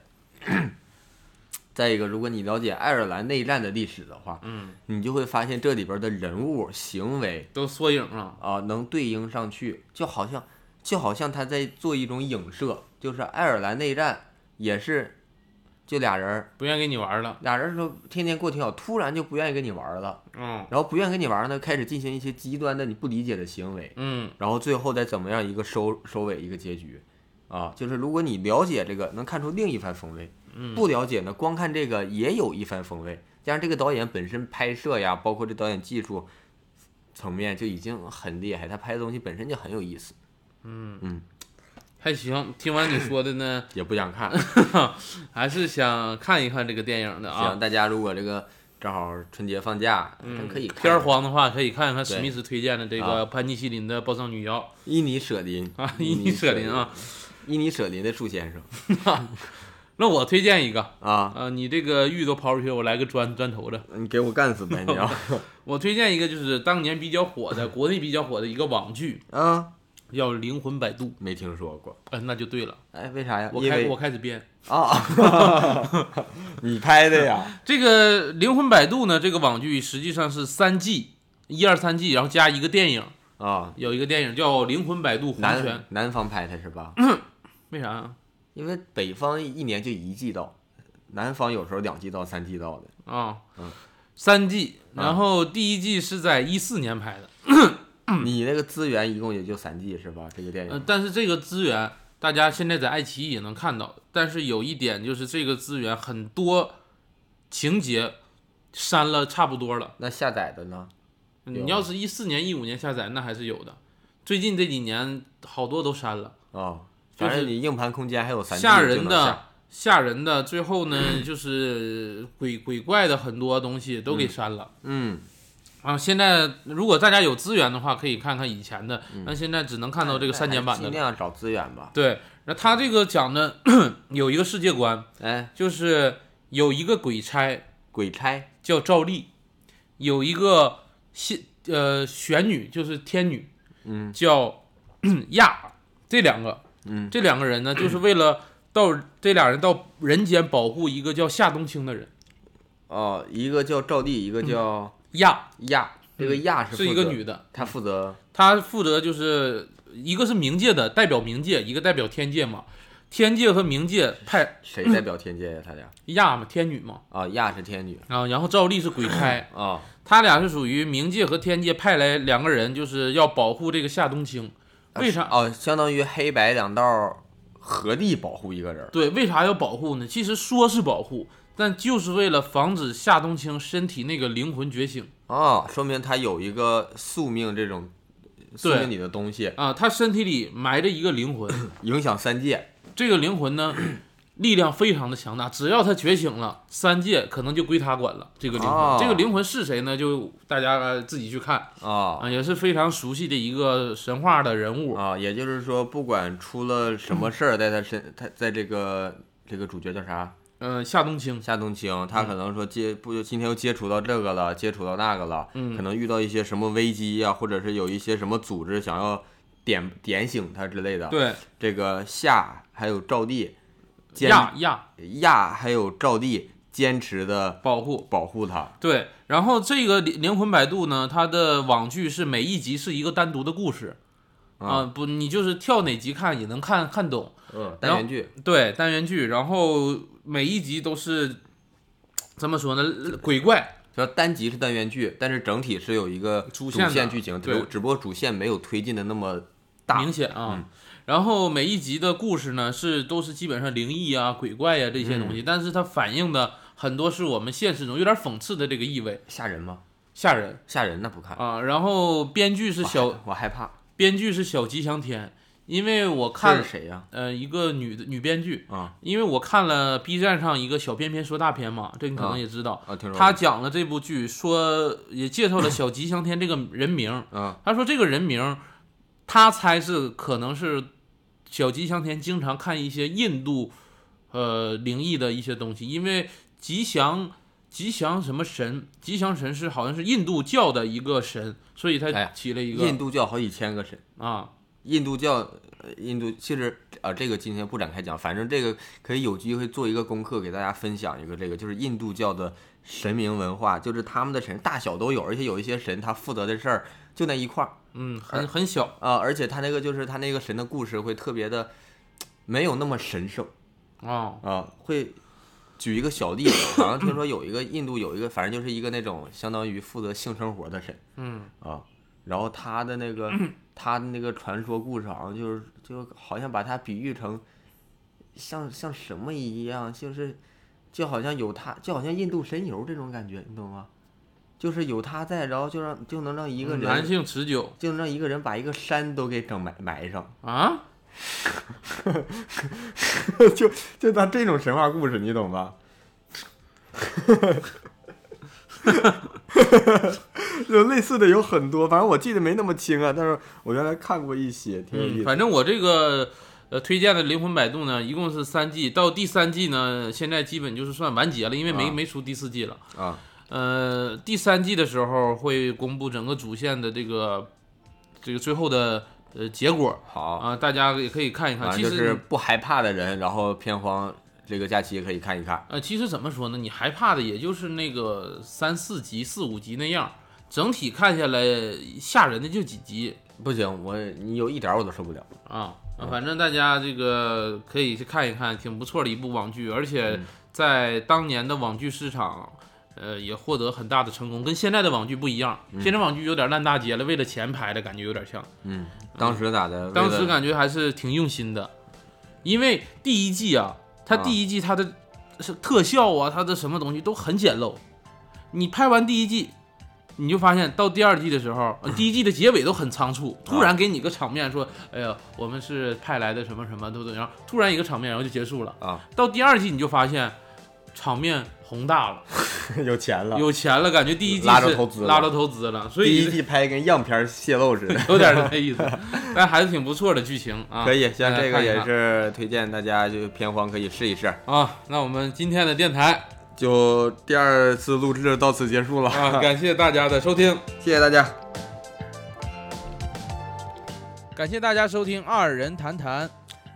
再一个，如果你了解爱尔兰内战的历史的话，嗯，你就会发现这里边的人物行为都缩影了。啊、能对应上去，就好像就好像他在做一种影射，就是爱尔兰内战也是，就俩人儿。不愿意跟你玩了。俩人儿说天天过挺好，突然就不愿意跟你玩了，嗯。然后不愿意跟你玩呢，开始进行一些极端的你不理解的行为，嗯。然后最后再怎么样一个收收尾一个结局，啊，就是如果你了解这个，能看出另一番风味；嗯不了解呢，光看这个也有一番风味。加上这个导演本身拍摄呀，包括这导演技术层面就已经很厉害，他拍的东西本身就很有意思，嗯嗯还行。听完你说的呢，也不想看。*laughs* 还是想看一看这个电影的行，啊。大家如果这个正好春节放假，真可以看。片儿荒的话，可以看一看史密斯推荐的这个潘尼西林的《暴躁女妖伊尼舍林 *laughs*》啊，伊尼舍林啊。，伊尼舍林的树先生 *laughs* 那我推荐一个啊，啊，你这个玉都刨出去，我来个砖砖头的。你给我干死呗，你要 *laughs* 我推荐一个就是当年比较火的，国内比较火的一个网剧，啊，叫《灵魂摆渡》。没听说过。哎，那就对了，哎，为啥呀？我开我开始编。啊，*laughs* 你拍的呀？*laughs* 这个《灵魂摆渡》呢，这个网剧实际上是三季，一二三季，然后加一个电影，啊，有一个电影叫《灵魂摆渡南。南方拍的是吧？*clears throat* 为啥呀？因为北方一年就一季到，南方有时候两季到、三季到的。啊、嗯三季，然后第一季是在一四年拍的，你那个资源一共也就三季是吧？这个电呃影，但是这个资源大家现在在爱奇艺也能看到，但是有一点就是这个资源很多情节删了差不多了。那下载的呢？你要是一四年、一五年下载，那还是有的。最近这几年好多都删了，啊，就是反正你硬盘空间还有三 G 吓人的、吓人的，最后呢就是鬼鬼怪的很多东西都给删了。嗯，啊，现在如果大家有资源的话，可以看看以前的，但现在只能看到这个删减版的。尽了。量找资源吧。对，那他这个讲的 *clears throat* 有一个世界观，哎，就是有一个鬼差鬼差。叫赵丽，有一个仙呃玄女就是天女，嗯，叫 *clears throat* 亚，这两个，嗯，这两个人呢，就是为了到这俩人到人间保护一个叫夏冬青的人，哦，一个叫赵丽，一个叫亚。亚，这个亚是是一，个女的，她负责她负责就是一个是冥界的代表冥界，一个代表天界嘛，天界和冥界派谁代表天界呀？他俩？亚嘛天女嘛，啊，亚是天女。啊，然后赵丽是鬼差。啊，他俩是属于冥界和天界派来两个人，就是要保护这个夏冬青。为啥？哦，相当于黑白两道合力保护一个人。对，为啥要保护呢？其实说是保护，但就是为了防止夏冬青身体那个灵魂觉醒。哦，说明他有一个宿命这种宿命里的东西，啊，他身体里埋着一个灵魂，影响三界。这个灵魂呢，力量非常的强大，只要他觉醒了，三界可能就归他管了。这个灵魂，哦这个灵魂是谁呢？就大家呃自己去看啊啊，也是非常熟悉的一个神话的人物。啊，也就是说，不管出了什么事儿，在他身，他在这个这个主角叫啥？嗯、夏冬青，夏冬青，他可能说接不今天又接触到这个了，接触到那个了，嗯可能遇到一些什么危机呀、或者是有一些什么组织想要点点醒他之类的。，对，这个夏还有赵帝，坚亚亚亚还有赵地坚持的保护。保护他。对，然后这个灵灵魂摆渡呢，它的网剧是每一集是一个单独的故事啊、不，你就是跳哪集看也能看看懂。嗯，单元剧。对，单元剧，然后每一集都是怎么说呢？鬼怪，说单集是单元剧，但是整体是有一个主主线剧情，只对不只不过主线没有推进的那么大。明显啊。嗯然后每一集的故事呢，是都是基本上灵异啊、鬼怪呀、这些东西，但是它反映的很多是我们现实中有点讽刺的这个意味，吓人吗？吓人吓人那不看。啊。然后编剧是小我害怕。编剧是小吉祥天，因为我这看是谁呀？呃一个女的女编剧，啊因为我看了 B 站上一个小片片说大片嘛，这你可能啊也知道。啊，听说他讲了这部剧，说也介绍了小吉祥天这个人名。啊他说这个人名，他猜是可能是小吉祥天经常看一些印度呃灵异的一些东西，因为吉祥吉祥什么神，吉祥神是好像是印度教的一个神，所以他哎起了一个、印度教好几千个神。啊印度教，呃印度其实啊、这个今天不展开讲，反正这个可以有机会做一个功课，给大家分享一个这个，就是印度教的神明文化，就是他们的神大小都有，而且有一些神他负责的事儿就那一块儿嗯很很小啊、而且他那个就是他那个神的故事会特别的没有那么神圣啊啊、会。举一个小例子，好像听说有一个印度有一个，反正就是一个那种相当于负责性生活的神，嗯啊，然后他的那个他的那个传说故事，好像就是就好像把他比喻成像像什么一样，就是就好像有他，就好像印度神油这种感觉，你懂吗？就是有他在，然后就让就能让一个人男性持久就能让一个人把一个山都给整埋埋上，啊 *laughs* 就就他这种神话故事，你懂吧？*laughs* 就类似的有很多，反正我记得没那么清啊，但是我原来看过一些，挺有意嗯，思。反正我这个呃推荐的《灵魂摆渡》呢，一共是三季，到第三季呢，现在基本就是算完结了，因为没、啊没出第四季了。啊，呃，第三季的时候会公布整个主线的这个这个最后的呃结果好，啊，大家也可以看一看。其实不害怕的人，然后片荒这个假期也可以看一看。呃，其实怎么说呢？你害怕的也就是那个三四集、四五集那样，整体看下来吓人的就几集不行，我你有一点儿我都受不了。啊。啊反正大家这个可以去看一看，挺不错的一部网剧，而且嗯在当年的网剧市场，呃，也获得很大的成功，跟现在的网剧不一样。现在网剧有点烂大街了，为了钱拍的感觉有点像。嗯，当时咋的？当时感觉还是挺用心的，因为第一季啊，它啊第一季它的是特效啊，它的什么东西都很简陋。你拍完第一季，你就发现到第二季的时候，呃第一季的结尾都很仓促，突然给你个场面说，哎呀，我们是派来的什么什么，都怎样？突然一个场面，然后就结束了。啊，到第二季你就发现场面宏大了，*laughs* 有钱了。有钱了，感觉第一季拉着是投资了拉着投资了，所以第一季 *laughs* 拍跟样片泄露似的。有点那意思，*laughs* 但还是挺不错的剧情啊。可以，像这个也是推荐大家就片荒可以试一试。啊，那我们今天的电台就第二次录制到此结束了，啊，感谢大家的收听，谢谢大家。感谢大家收听二人谈谈，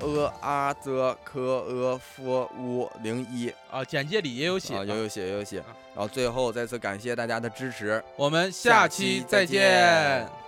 呃啊则科呃夫乌零一啊，简介里也有写啊，有有写也有写。然后最后再次感谢大家的支持。我们下期再见。